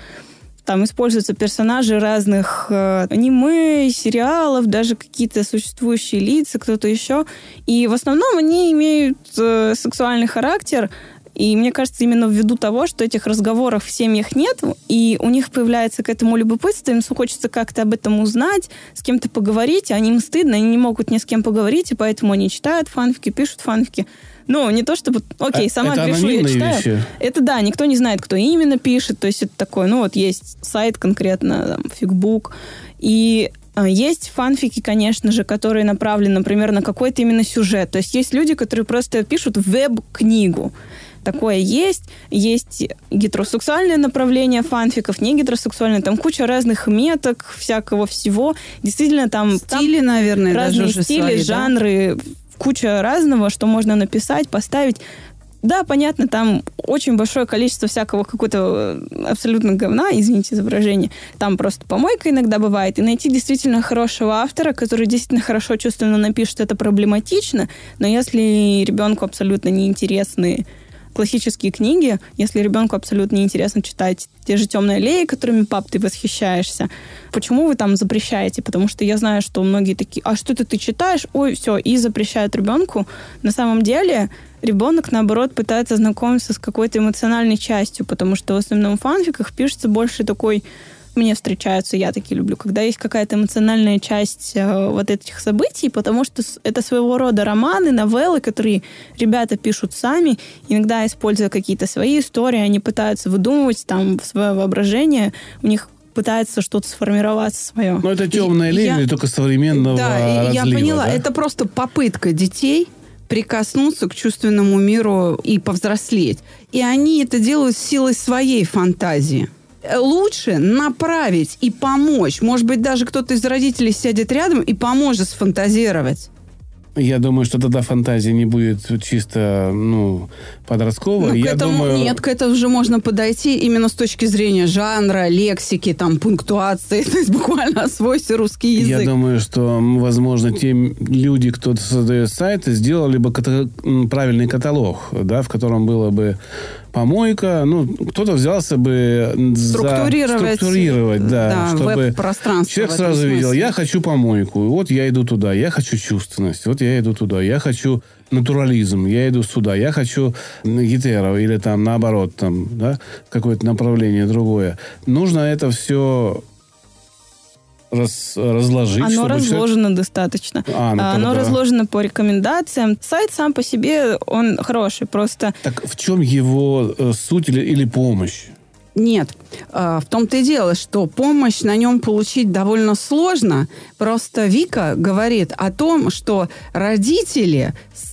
Там используются персонажи разных э, аниме, сериалов, даже какие-то существующие лица, кто-то еще. И в основном они имеют э, сексуальный характер. И мне кажется, именно ввиду того, что этих разговоров в семьях нет, и у них появляется к этому любопытство, им хочется как-то об этом узнать, с кем-то поговорить, а им стыдно, они не могут ни с кем поговорить, и поэтому они читают фанфики, пишут фанфики. Ну, не то чтобы... Окей, А сама это пишу, я читаю. вещи? Это да, никто не знает, кто именно пишет. То есть это такой, ну вот есть сайт конкретно, там, фигбук. И А, Есть фанфики, конечно же, которые направлены, например, на какой-то именно сюжет. То есть есть люди, которые просто пишут веб-книгу. Такое есть. Есть гетеросексуальное направление фанфиков, не гетеросексуальное. Там куча разных меток, всякого всего. Действительно, там, там Стили, наверное, разные даже стили, свои, да? жанры, куча разного, что можно написать, поставить. Да, понятно, там очень большое количество всякого какого-то э, абсолютно говна, извините за выражение. Там просто помойка иногда бывает. И найти действительно хорошего автора, который действительно хорошо чувственно напишет, это проблематично. Но если ребенку абсолютно неинтересны классические книги, если ребенку абсолютно неинтересно читать те же темные аллеи, которыми пап ты восхищаешься, почему вы там запрещаете? Потому что я знаю, что многие такие, а что это ты читаешь? Ой, все, и запрещают ребенку. На самом деле ребенок, наоборот, пытается знакомиться с какой-то эмоциональной частью, потому что в основном в фанфиках пишется больше такой мне встречаются, я такие люблю, когда есть какая-то эмоциональная часть э, вот этих событий, потому что это своего рода романы, новеллы, которые ребята пишут сами, иногда используя какие-то свои истории, они пытаются выдумывать там свое воображение, у них пытается что-то сформироваться свое. Ну, это темная И линия, я- только современного Да, и я разлива, поняла. да? Это просто попытка детей прикоснуться к чувственному миру и повзрослеть. И они это делают силой своей фантазии. Э, Лучше направить и помочь. Может быть, даже кто-то из родителей сядет рядом и поможет сфантазировать. Я думаю, что тогда фантазия не будет чисто, ну, подростковой. Ну, к Я этому думаю, нет, к этому уже можно подойти именно с точки зрения жанра, лексики, там, пунктуации. [LAUGHS] То есть буквально освойся русский язык. Я думаю, что, возможно, те люди, кто создает сайты, сделали бы ката- правильный каталог, да, в котором было бы помойка. Ну, кто-то взялся бы м, за- Структурировать, структурировать, да, да, чтобы веб-пространство человек сразу видел, смысле. я хочу помойку, вот я иду туда, я хочу чувственность, вот я иду туда, я хочу натурализм, я иду сюда, я хочу гетеро или там наоборот, там, да, какое-то направление другое. Нужно это все раз- разложить. Оно чтобы человек- разложено достаточно. А, ну, А, Оно тогда- разложено по рекомендациям. Сайт сам по себе, он хороший, просто Так в чем его э, суть или, или помощь? Нет, А, в том-то и дело, что помощь на нем получить довольно сложно. Просто Вика говорит о том, что родители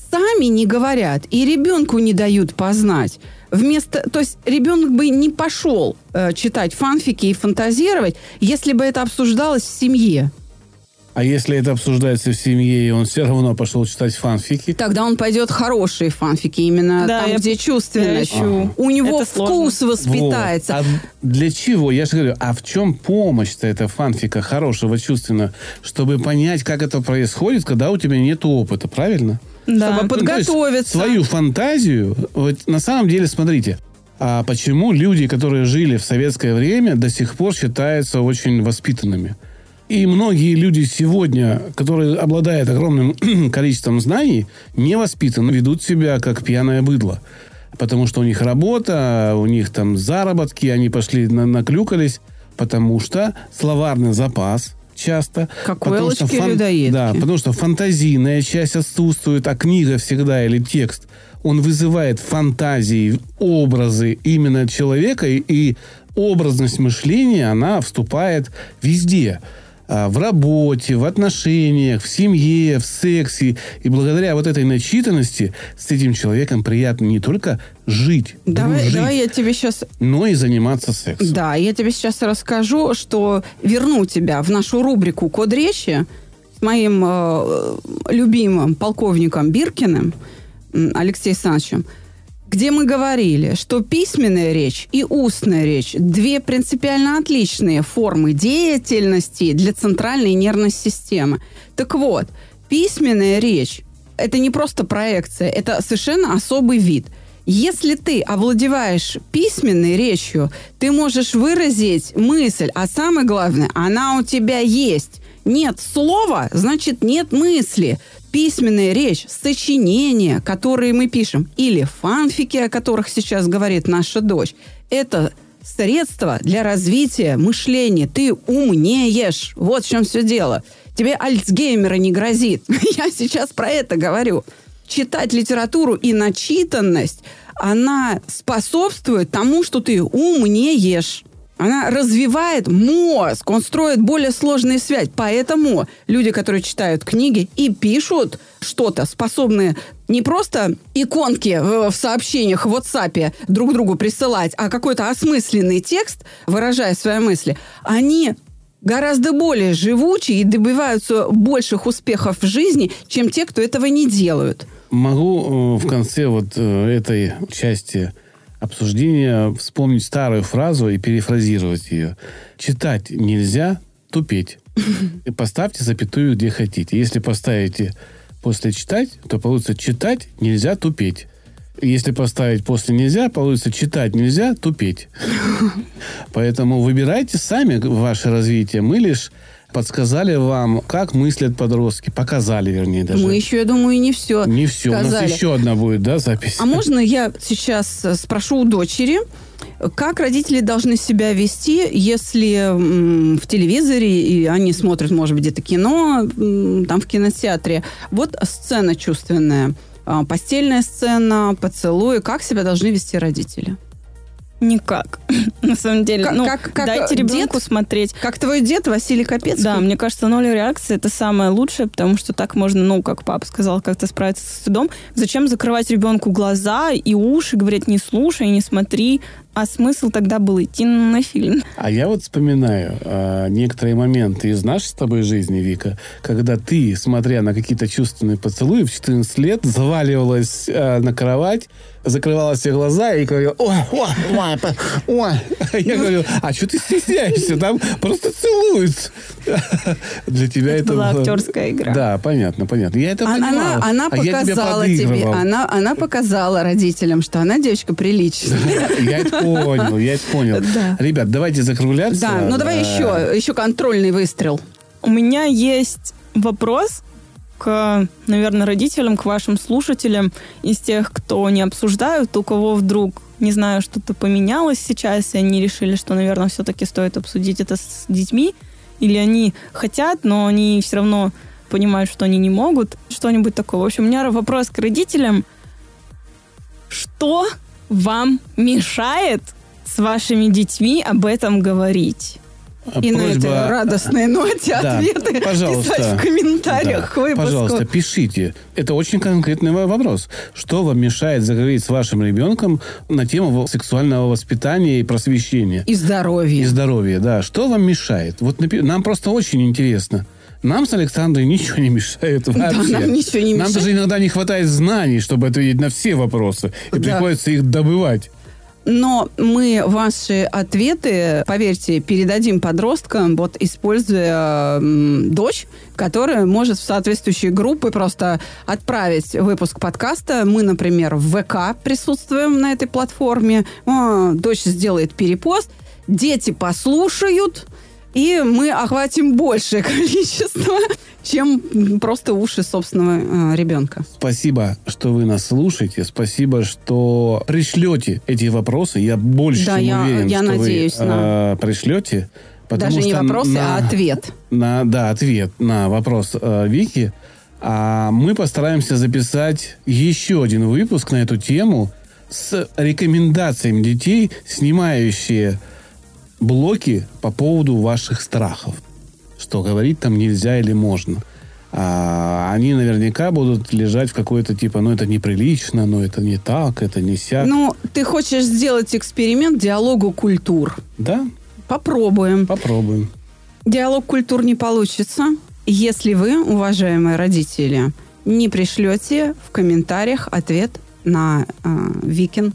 сами не говорят и ребенку не дают познать. Вместо, то есть ребенок бы не пошел э, читать фанфики и фантазировать, если бы это обсуждалось в семье. А если это обсуждается в семье, и он все равно пошел читать фанфики, Тогда он пойдет в хорошие фанфики, именно Да, там, я- где чувственность. я. У него Это сложно. вкус воспитается. Вот. А для чего? Я же говорю, а в чем помощь-то это фанфика хорошего, чувственного? Чтобы понять, как это происходит, когда у тебя нет опыта, правильно? Да. Чтобы Ну, подготовиться. свою фантазию, вот на самом деле, смотрите, а почему люди, которые жили в советское время, до сих пор считаются очень воспитанными? И многие люди сегодня, которые обладают огромным [CLEARS THROAT] количеством знаний, невоспитанно ведут себя как пьяное быдло. Потому что у них работа, у них там заработки, они пошли, на- наклюкались, потому что словарный запас часто. Как потому что уэлочки людоедки. Да, потому что фантазийная часть отсутствует, а книга всегда или текст, он вызывает фантазии, образы именно человека, и, и образность мышления, она вступает везде. А, В работе, в отношениях, в семье, в сексе. И благодаря вот этой начитанности с этим человеком приятно не только жить, Давай, дружить, давай я тебе сейчас но и заниматься сексом. Да, я тебе сейчас расскажу, что верну тебя в нашу рубрику «Код речи» с моим э, любимым полковником Биркиным м, Алексеем Александровичем, где мы говорили, что письменная речь и устная речь – две принципиально отличные формы деятельности для центральной нервной системы. Так вот, письменная речь – это не просто проекция, это совершенно особый вид – если ты овладеваешь письменной речью, ты можешь выразить мысль, а самое главное, она у тебя есть. Нет слова, значит нет мысли. Письменная речь, сочинения, которые мы пишем, или фанфики, о которых сейчас говорит наша дочь, это средство для развития мышления. Ты умнеешь. Вот в чем все дело. Тебе Альцгеймера не грозит. [LAUGHS] Я сейчас про это говорю читать литературу и начитанность, она способствует тому, что ты умнеешь. Она развивает мозг, он строит более сложные связи. Поэтому люди, которые читают книги и пишут что-то, способные не просто иконки в сообщениях в WhatsApp друг другу присылать, а какой-то осмысленный текст, выражая свои мысли, они гораздо более живучие и добиваются больших успехов в жизни, чем те, кто этого не делают. Могу э, в конце вот э, этой части обсуждения вспомнить старую фразу и перефразировать ее. Читать нельзя, тупеть. [LAUGHS] И поставьте запятую, где хотите. Если поставите после читать, то получится читать нельзя, тупеть. Если поставить после нельзя, получится читать нельзя, тупеть. [LAUGHS] Поэтому выбирайте сами ваше развитие. Мы лишь подсказали вам, как мыслят подростки. Показали, вернее, даже. Мы еще, я думаю, и не все Не все. сказали. У нас еще одна будет, да, запись? А можно я сейчас э, спрошу у дочери, как родители должны себя вести, если в телевизоре и они смотрят, может быть, где-то кино, там в кинотеатре, вот сцена чувственная, а, постельная сцена, поцелуи, как себя должны вести родители? Никак. [COUGHS] На самом деле. Как- ну, как- как дайте ребенку дед? смотреть. Как твой дед Василий Капецкий? Да, мне кажется, ноль реакции это самое лучшее, потому что так можно, ну, как папа сказал, как-то справиться с стыдом. Зачем закрывать ребенку глаза и уши, говорить, не слушай, не смотри. А смысл тогда был идти на фильм. А я вот вспоминаю э, некоторые моменты из нашей с тобой жизни, Вика, когда ты, смотря на какие-то чувственные поцелуи, в 14 лет заваливалась э, на кровать, закрывала все глаза и говорила, ой, ой, ой, по- ой. [LAUGHS] Я говорю, а что ты стесняешься? Там просто целуются. [LAUGHS] Для тебя это, была актерская игра. Да, понятно, понятно. Я это Она, понимал. она, А показала тебе, она, она показала родителям, что она девочка приличная. [LAUGHS] Я это понял, я это понял. Ребят, давайте закругляться. Да, ну давай еще, еще контрольный выстрел. У меня есть вопрос к, наверное, родителям, к вашим слушателям из тех, кто не обсуждают, у кого вдруг, не знаю, что-то поменялось сейчас, и они решили, что, наверное, все-таки стоит обсудить это с детьми, или они хотят, но они все равно понимают, что они не могут, что-нибудь такое. В общем, у меня вопрос к родителям. Что вам мешает с вашими детьми об этом говорить? И на этой просьба- радостной ноте Да, ответы пожалуйста. писать в комментариях Да, выпуску. Пожалуйста, пишите. Это очень конкретный вопрос. Что вам мешает заговорить с вашим ребенком на тему сексуального воспитания и просвещения? И здоровье. И здоровья, да. Что вам мешает? Вот напи- нам просто очень интересно. Нам с Александрой ничего не мешает вообще. нам ничего не Нам мешает. даже иногда не хватает знаний, чтобы ответить на все вопросы. И Да. приходится их добывать. Но мы ваши ответы, поверьте, передадим подросткам, вот используя дочь, которая может в соответствующие группы просто отправить выпуск подкаста. Мы, например, в ВК присутствуем на этой платформе. О, дочь сделает перепост, дети послушают, и мы охватим большее [LAUGHS] количество, чем просто уши собственного э, ребенка. Спасибо, что вы нас слушаете. Спасибо, что пришлете эти вопросы. Я больше Да, чем я- уверен, я что надеюсь вы на- э, пришлете. потому Даже не вопросы, на- а ответ. на, да, ответ на вопрос э, Вики. А мы постараемся записать еще один выпуск на эту тему с рекомендациями детей, снимающие блоки по поводу ваших страхов. Что говорить там нельзя или можно. А они наверняка будут лежать в какой-то типа, ну это неприлично, ну это не так, это не сяк. Ну, ты хочешь сделать эксперимент диалогу культур. да, Попробуем. попробуем. Диалог культур не получится, если вы, уважаемые родители, не пришлете в комментариях ответ на э, Викин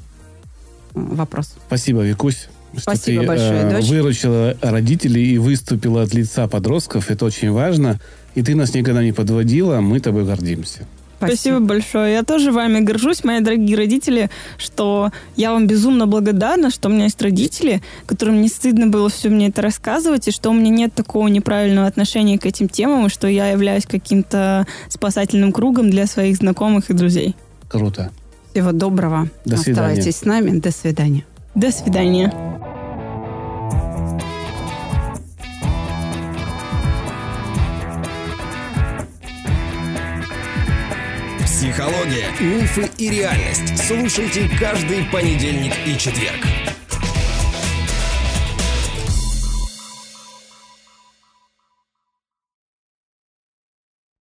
вопрос. Спасибо, Викусь. Что Спасибо ты, большое, э, дочь. выручила родителей и выступила от лица подростков. Это очень важно. И ты нас никогда не подводила. Мы тобой гордимся. Спасибо. большое. Я тоже вами горжусь, мои дорогие родители, что я вам безумно благодарна, что у меня есть родители, которым не стыдно было все мне это рассказывать, и что у меня нет такого неправильного отношения к этим темам, и что я являюсь каким-то спасательным кругом для своих знакомых и друзей. Круто. Всего доброго. До свидания. Оставайтесь с нами. До свидания. До свидания. Психология, мифы и реальность. Слушайте каждый понедельник и четверг.